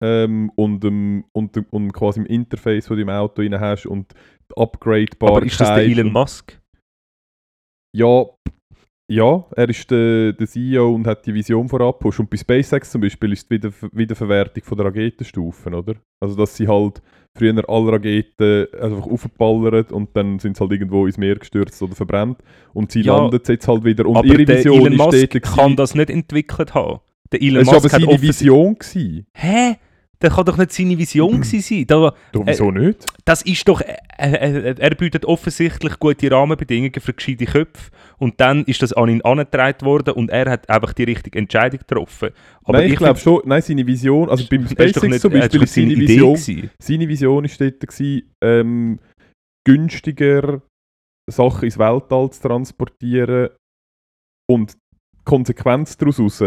ähm, und, dem, und, dem, und quasi im Interface, das du im Auto rein hast und die Upgradebarkeit. aber ist das der Elon Musk? Ja, ja, er ist der, der CEO und hat die Vision vorabgepusht. Und bei SpaceX zum Beispiel ist die Wieder Wiederverwertung von der Raketenstufen, oder? Also, dass sie halt früher alle Raketen einfach aufgeballern und dann sind sie halt irgendwo ins Meer gestürzt oder verbrannt. Und sie Ja, landet jetzt halt wieder. Und aber ihre der Vision Elon ist Musk kann das nicht entwickelt haben. Der Elon Es war aber seine Vision. Gewesen. Hä? Das kann doch nicht seine Vision gewesen sein. Da, Doch, wieso nicht? das ist doch, äh, äh, er bietet offensichtlich gute Rahmenbedingungen für gescheite Köpfe und dann ist das an ihn angetragen worden und er hat einfach die richtige Entscheidung getroffen. Aber nein, ich, glaube find- schon, nein, seine Vision, also beim SpaceX nicht- zum hat Beispiel ist seine seine Vision, gewesen. seine Vision ist dort, gewesen, ähm, günstiger Sachen ins Weltall zu transportieren und Konsequenz daraus raus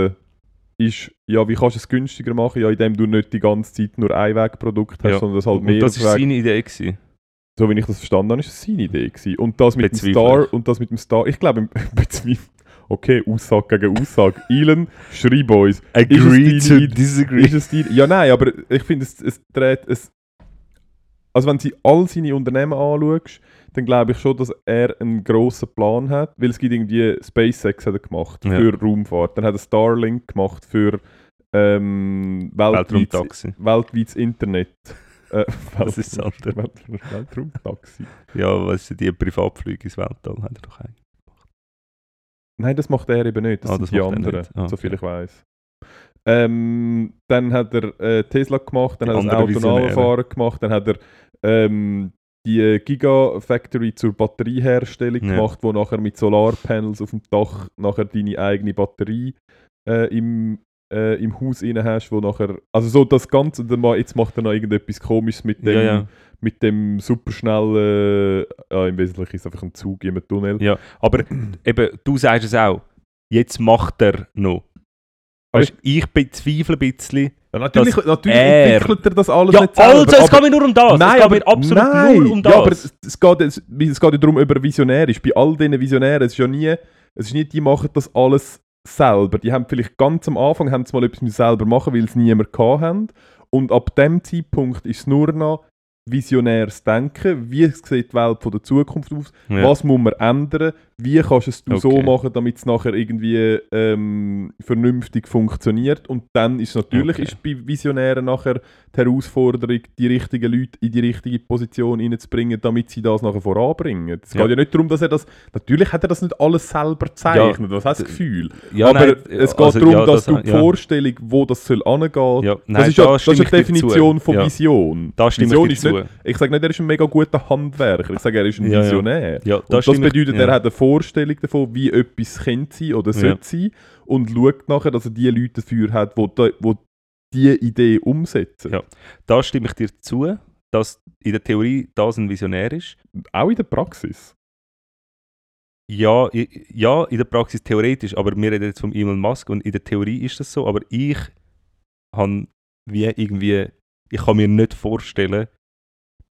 ist, ja, wie kannst du es günstiger machen, ja, indem du nicht die ganze Zeit nur Einwegprodukt hast, Ja. sondern das halt Und mehr das auf war seine Idee. Gewesen. So wie ich das verstanden habe, ist das seine Idee gewesen. Und das mit dem Bezweifle Star ich. und das mit dem Star, ich glaube. Okay, Aussage gegen Aussage. Elon, schreib uns. Agree to disagree. Ist es die, ja, nein, aber ich finde, es, es dreht. Es, also, wenn du all seine Unternehmen anschaust, dann glaube ich schon, dass er einen grossen Plan hat. Weil es gibt irgendwie SpaceX hat er gemacht Ja. für Raumfahrt. Dann hat er Starlink gemacht für ähm, weltweites, Weltraumtaxi. weltweites Internet. Äh, Das ist das andere. Welt- Weltraumtaxi. Ja, was ist die Privatflüge ins Weltall? Hat er doch eigentlich. Nein, das macht er eben nicht. Das Ah, sind das die er anderen. Ah, okay. ich weiß. Ähm, dann hat er äh, Tesla gemacht, dann Die hat er das autonome. Fahren gemacht, dann hat er ähm, die Gigafactory zur Batterieherstellung Ja. gemacht, wo nachher mit Solarpanels auf dem Dach nachher deine eigene Batterie äh, im, äh, im Haus rein hast, wo nachher, also so das Ganze, jetzt macht er noch irgendetwas komisches mit dem, Ja, ja. mit dem superschnellen, ja im Wesentlichen ist es einfach ein Zug einem Tunnel. Ja, aber eben, du sagst es auch. Jetzt macht er noch. Weißt, ich bezweifle ein bisschen. Ja, natürlich natürlich er- entwickelt er das alles Ja, nicht selber. also, es geht mir nur um das. Nein, es geht aber, mir absolut nein, nur um das. Ja, aber es, es, geht, es, es geht ja darum, über visionärisch. Bei all diesen Visionären, es ist ja nie, es ist nicht, die machen das alles selber. Die haben vielleicht ganz am Anfang haben sie mal etwas selber machen, weil sie niemand gehabt haben. Und ab dem Zeitpunkt ist es nur noch visionäres Denken. Wie sieht die Welt von der Zukunft aus? ja. Was muss man ändern? Wie kannst du es du so Okay. machen, damit es nachher irgendwie ähm, vernünftig funktioniert? Und dann ist natürlich Okay. ist bei Visionären nachher die Herausforderung, die richtigen Leute in die richtige Position reinzubringen, damit sie das nachher voranbringen. Es Ja. geht ja nicht darum, dass er das. Natürlich hat er das nicht alles selber gezeichnet, was hast du das Gefühl? ja, Aber nein, es geht also, darum, ja, dass du die ja. Vorstellung, wo das soll angehen Ja, das ist ja da das ist eine. Definition von Ja. Vision. Vision ist nicht, ich sage nicht, er ist ein mega guter Handwerker. Ich sage, er ist ein Ja. Visionär. Ja, das ich- bedeutet, er hat eine Vorstellung davon, wie etwas könnte sein oder sollte sein und schaut nachher, dass er die Leute dafür hat, die da, wo die Idee umsetzen. Ja. Da stimme ich dir zu, dass in der Theorie das ein Visionär ist. Auch in der Praxis. Ja, ja, in der Praxis theoretisch, aber wir reden jetzt vom Elon Musk und in der Theorie ist das so, aber ich habe wie irgendwie, ich kann mir nicht vorstellen,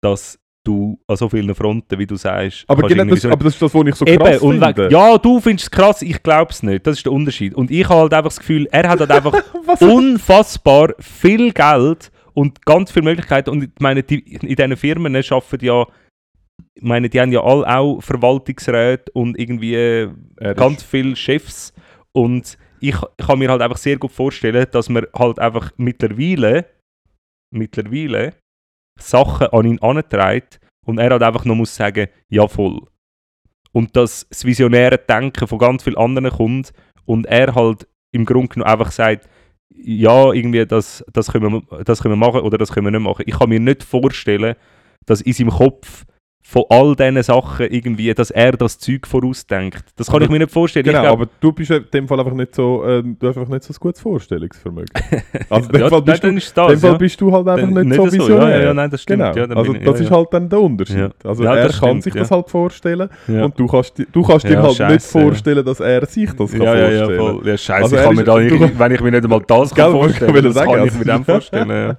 dass du an so vielen Fronten, wie du sagst. Aber, genau das, so- aber das ist das, was ich so Eben, krass und finde. ja, du findest es krass, ich glaube es nicht. Das ist der Unterschied. Und ich habe halt einfach das Gefühl, er hat halt einfach unfassbar viel Geld und ganz viele Möglichkeiten. Und ich meine, die, in diesen Firmen arbeiten ja, ich meine, die haben ja alle auch Verwaltungsräte und irgendwie äh, Er ist- ganz viele Chefs. Und ich, ich kann mir halt einfach sehr gut vorstellen, dass man halt einfach mittlerweile, mittlerweile Sachen an ihn antreibt und er halt einfach noch muss sagen, ja voll. Und dass das visionäre Denken von ganz vielen anderen kommt und er halt im Grunde genommen einfach sagt, ja, irgendwie, das, das, können wir, das können wir machen oder das können wir nicht machen. Ich kann mir nicht vorstellen, dass in seinem Kopf von all diesen Sachen irgendwie, dass er das Zeug vorausdenkt. Das kann Aber- ich mir nicht vorstellen. Genau, glaub, aber du bist in dem Fall einfach nicht so, ähm, du hast einfach nicht so ein gutes Vorstellungsvermögen. Also in dem ja, Fall bist, nein, du, das, dem Fall ja. bist du halt einfach Dann nicht, so so. visionär. Ja, ja, nein, das stimmt. Genau, also ich- das ist halt dann der Unterschied. Also er kann stimmt, sich das halt vorstellen und du kannst, du kannst dir halt nicht scheisse, ja. vorstellen, dass er sich das kann ja, ja, ja, vorstellen voll. Ja, scheiße, Also ich kann mir da, wenn ich mir nicht einmal das kann vorstellen das sagen, kann ich also- mir dann vorstellen.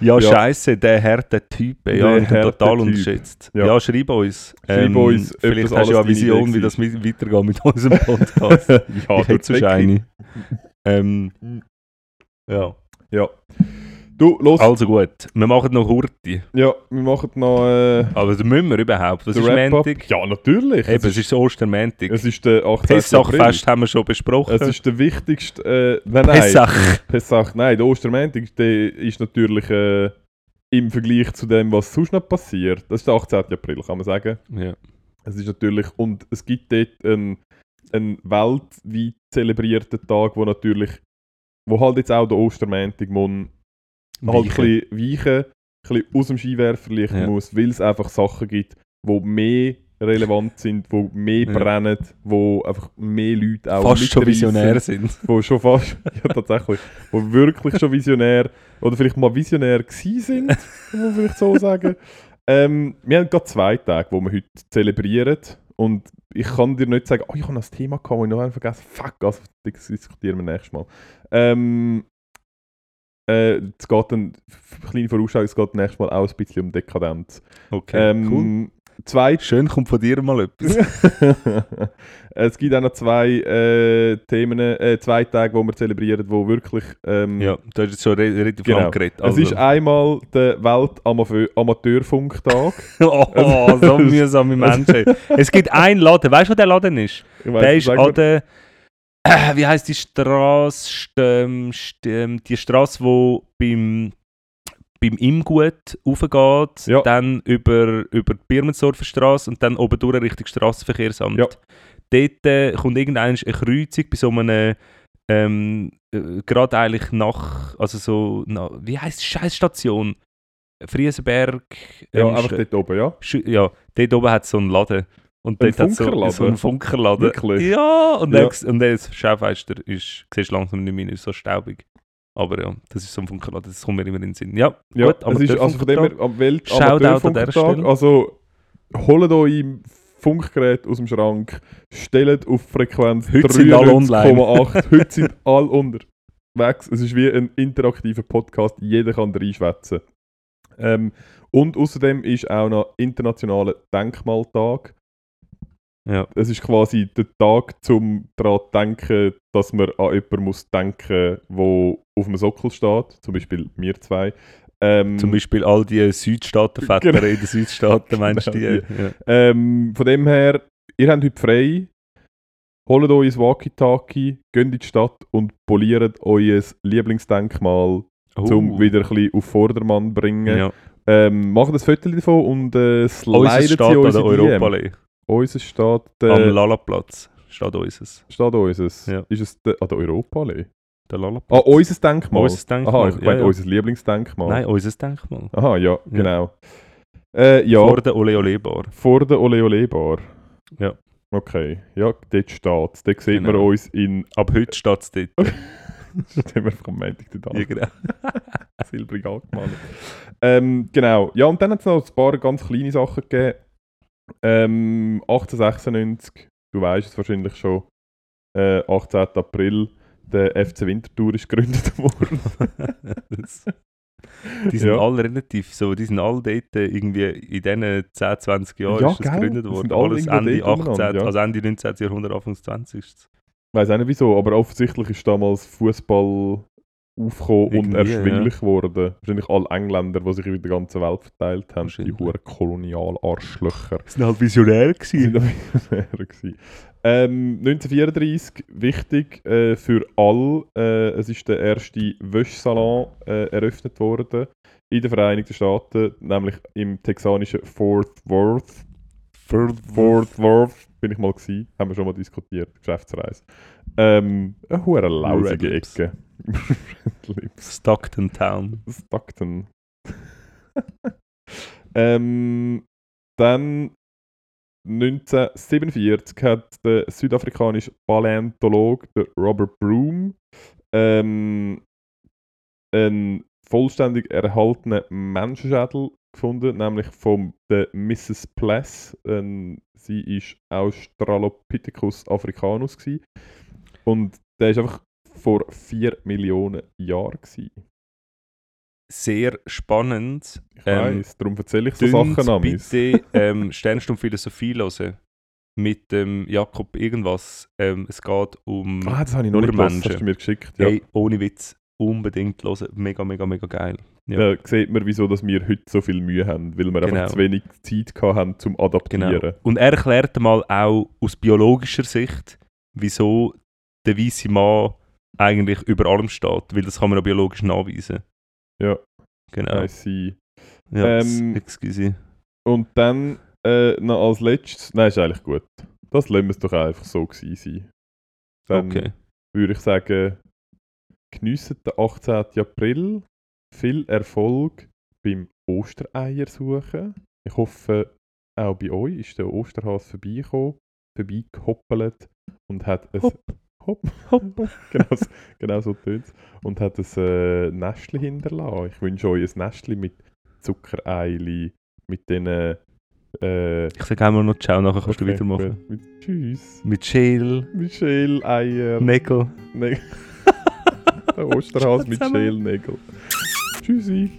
Ja, ja, scheiße, der harte Typ, ja, ich bin total unterschätzt. Ja. Ja, schreib uns. Ähm, Schreib uns, Vielleicht hast du ja eine Vision, wie das mit, weitergeht mit unserem Podcast. ja, ich hätte tatsächlich. eine. Ähm, ja. Ja. Du, los. Also gut, wir machen noch Hurti. Ja, wir machen noch äh, Aber das müssen wir überhaupt. Das ist. Montag. Ja, natürlich. Eben, es, es ist, ist Ostermäntig. es ist der 18. April. Pessachfest haben wir schon besprochen. Es ist der wichtigste... Äh, nein, nein. Pessach. Pessach, nein, der Ostermäntig, der ist natürlich äh, im Vergleich zu dem, was sonst noch passiert. Das ist der 18. April, kann man sagen. Ja. Es ist natürlich, und es gibt dort einen, einen weltweit zelebrierten Tag, wo natürlich, wo halt jetzt auch der Ostermäntig muss halt ein bisschen weichen, ein bisschen aus dem Skiwerferlicht Ja. muss, weil es einfach Sachen gibt, die mehr relevant sind, die mehr Ja. brennen, wo einfach mehr Leute auch Fast schon visionär sind. wo schon fast, ja tatsächlich, wo wirklich schon visionär oder vielleicht mal visionär gewesen sind, kann man vielleicht so sagen. Ähm, wir haben gerade zwei Tage, wo wir heute zelebrieren und ich kann dir nicht sagen, oh, ich habe noch ein Thema gehabt, das ich noch vergessen Fuck, also das diskutieren wir nächstes Mal. Ähm, äh, es geht dann, kleine Vorausschau, es geht nächstes Mal auch ein bisschen um Dekadenz. Okay, ähm, cool. Zwei Schön kommt von dir mal etwas. es gibt auch noch zwei äh, Themen, äh, zwei Tage, die wir zelebrieren, wo wirklich. Ähm, ja, du hast jetzt schon re- relativ Genau. lang geredet. Es Also. ist einmal der Welt-Amateurfunktag. oh, so mühsame Menschen. es gibt einen Laden, weißt du, wo der Laden ist? Weiss der ist an der. Äh, wie heißt die Straße? Ähm, die Straße, wo beim, beim Imgut aufgeht, Ja. dann über, über die Birmensdorfer Straße und dann oben durch Richtung Straßenverkehrsamt. Ja. Dort äh, kommt irgendeine eine Kreuzung bei so einem. Ähm, äh, gerade eigentlich nach, also so, na, wie heißt die Scheißstation? Friesenberg. Ja, ähm, einfach St- dort oben, ja. Ja, dort oben hat es so einen Laden. Und Ein dort hat's so, Funkerladen? so einen Funkerladen. Wirklich? Ja, und, Ja. Und der Schaufenster ist, siehst langsam nicht mehr, ist so staubig. Aber ja, das ist so ein Funkerladen, das kommt mir immer in den Sinn. Ja, ja gut, es ist also von dem her am Shoutout an der. Stelle. Also holt euch Funkgerät aus dem Schrank, stellt auf Frequenz Heute sind alle online. 93,8. Heute sind alle unterwegs. Es ist wie ein interaktiver Podcast, jeder kann reinschwätzen. Ähm, und außerdem ist auch noch Internationaler Denkmaltag. Ja. Es ist quasi der Tag, um daran zu denken, dass man an jemanden muss denken muss, der auf dem Sockel steht. Zum Beispiel wir zwei. Ähm, Zum Beispiel all die Südstaaten-Väter Genau. in den Südstaaten, meinst du Genau, die? Ja. Ähm, von dem her, ihr habt heute frei. Holt euch ein Walkie-Talkie, geht in die Stadt und poliert euer Lieblingsdenkmal, Oh. um wieder ein bisschen auf Vordermann zu bringen. Ja. Ähm, macht ein Foto davon und äh, slidet steht sie uns in die Unser steht, Am äh, Lalaplatz steht unseres. steht unseres. Ja. Ist es der, an der Europaallee? Der Lalaplatz. Ah, unser Denkmal? Unseres Denkmal, Aha, ich ja, meine ja. unser Lieblingsdenkmal. Nein, unseres Denkmal. Aha, ja, genau. Äh, ja, Vor der Ole Ole Bar. vor der Ole Ole Bar. Ja. Okay, ja, dort steht es. Dort sieht man Genau. uns in... Ab heute steht es dort. Stehen wir einfach am Montag dort Ja, an. genau. Silbrig angemalt. ähm, genau. Ja, und dann hat es noch ein paar ganz kleine Sachen gegeben. Ähm, 1896, du weißt es wahrscheinlich schon, äh, 18. April, der FC Winterthur ist gegründet worden. Die sind Ja. alle relativ so, die sind alle dort irgendwie in diesen 10, 20 Jahren Ja, ist das gegründet worden. Alles Ende dort 18, umeinander, ja. also Ende 19. Jahrhundert, Anfang 20. Ich weiß auch nicht wieso, aber offensichtlich ist damals Fußball aufgekommen und erschwinglich geworden. Wahrscheinlich alle Engländer, die sich über die ganze Welt verteilt haben, die hohen Kolonialarschlöcher. Das sind halt Visionäre sind noch Visionäre gewesen. Ähm, 1934, wichtig äh, für alle, äh, es ist der erste Wäschsalon äh, eröffnet worden in den Vereinigten Staaten, nämlich im texanischen Fort Worth. Fort Worth bin ich mal gewesen, haben wir schon mal diskutiert, Geschäftsreise. Ähm, eine hohe lausige Red. Ecke. Stockton Town. Stockton. ähm, dann 1947 hat der südafrikanische Paläontologe Robert Broom ähm, einen vollständig erhaltenen Menschenschädel gefunden, nämlich von der Mrs. Pless. Ähm, sie ist Australopithecus africanus gewesen. Und der ist einfach vor 4 Millionen Jahren gewesen. Sehr spannend. Ich Ähm, weiss, darum erzähle ich so Sachen an mich. bitte ähm, Sternstunde Philosophie hören. Mit dem Jakob irgendwas. Ähm, es geht um Ah, das habe ich noch nicht Urmenschen. hast du mir geschickt. Ja. Hey, ohne Witz, unbedingt hören. Mega, mega, mega geil. Ja. Da sieht man, wieso dass wir heute so viel Mühe haben, weil wir Genau. einfach zu wenig Zeit haben zum Adaptieren. Genau. Und er erklärt mal auch aus biologischer Sicht, wieso der weiße Mann eigentlich über allem steht, weil das kann man auch biologisch nachweisen. Ja. Genau. I see. Ja, Ähm, excuse. Und dann äh, noch als letztes, nein, ist eigentlich gut. Das lassen wir es doch einfach so gewesen sein. Dann Okay. würde ich sagen, geniessen den 18. April. Viel Erfolg beim Ostereier suchen. Ich hoffe, auch bei euch ist der Osterhas vorbeigekommen, vorbeigehoppelt und hat ein Hopp. Hopp, hopp. genau, so- genau so tönt es. Und hat ein äh, Nestli hinterlassen. Ich wünsche euch ein Nestli mit Zuckereili, mit den äh, Ich sage einmal noch Ciao, nachher kannst okay, du weitermachen. gut. Mit Tschüss. Mit Schäl, Michelle Eier. Nägel. Ne der mit zusammen. Schälnägel. Tschüssi.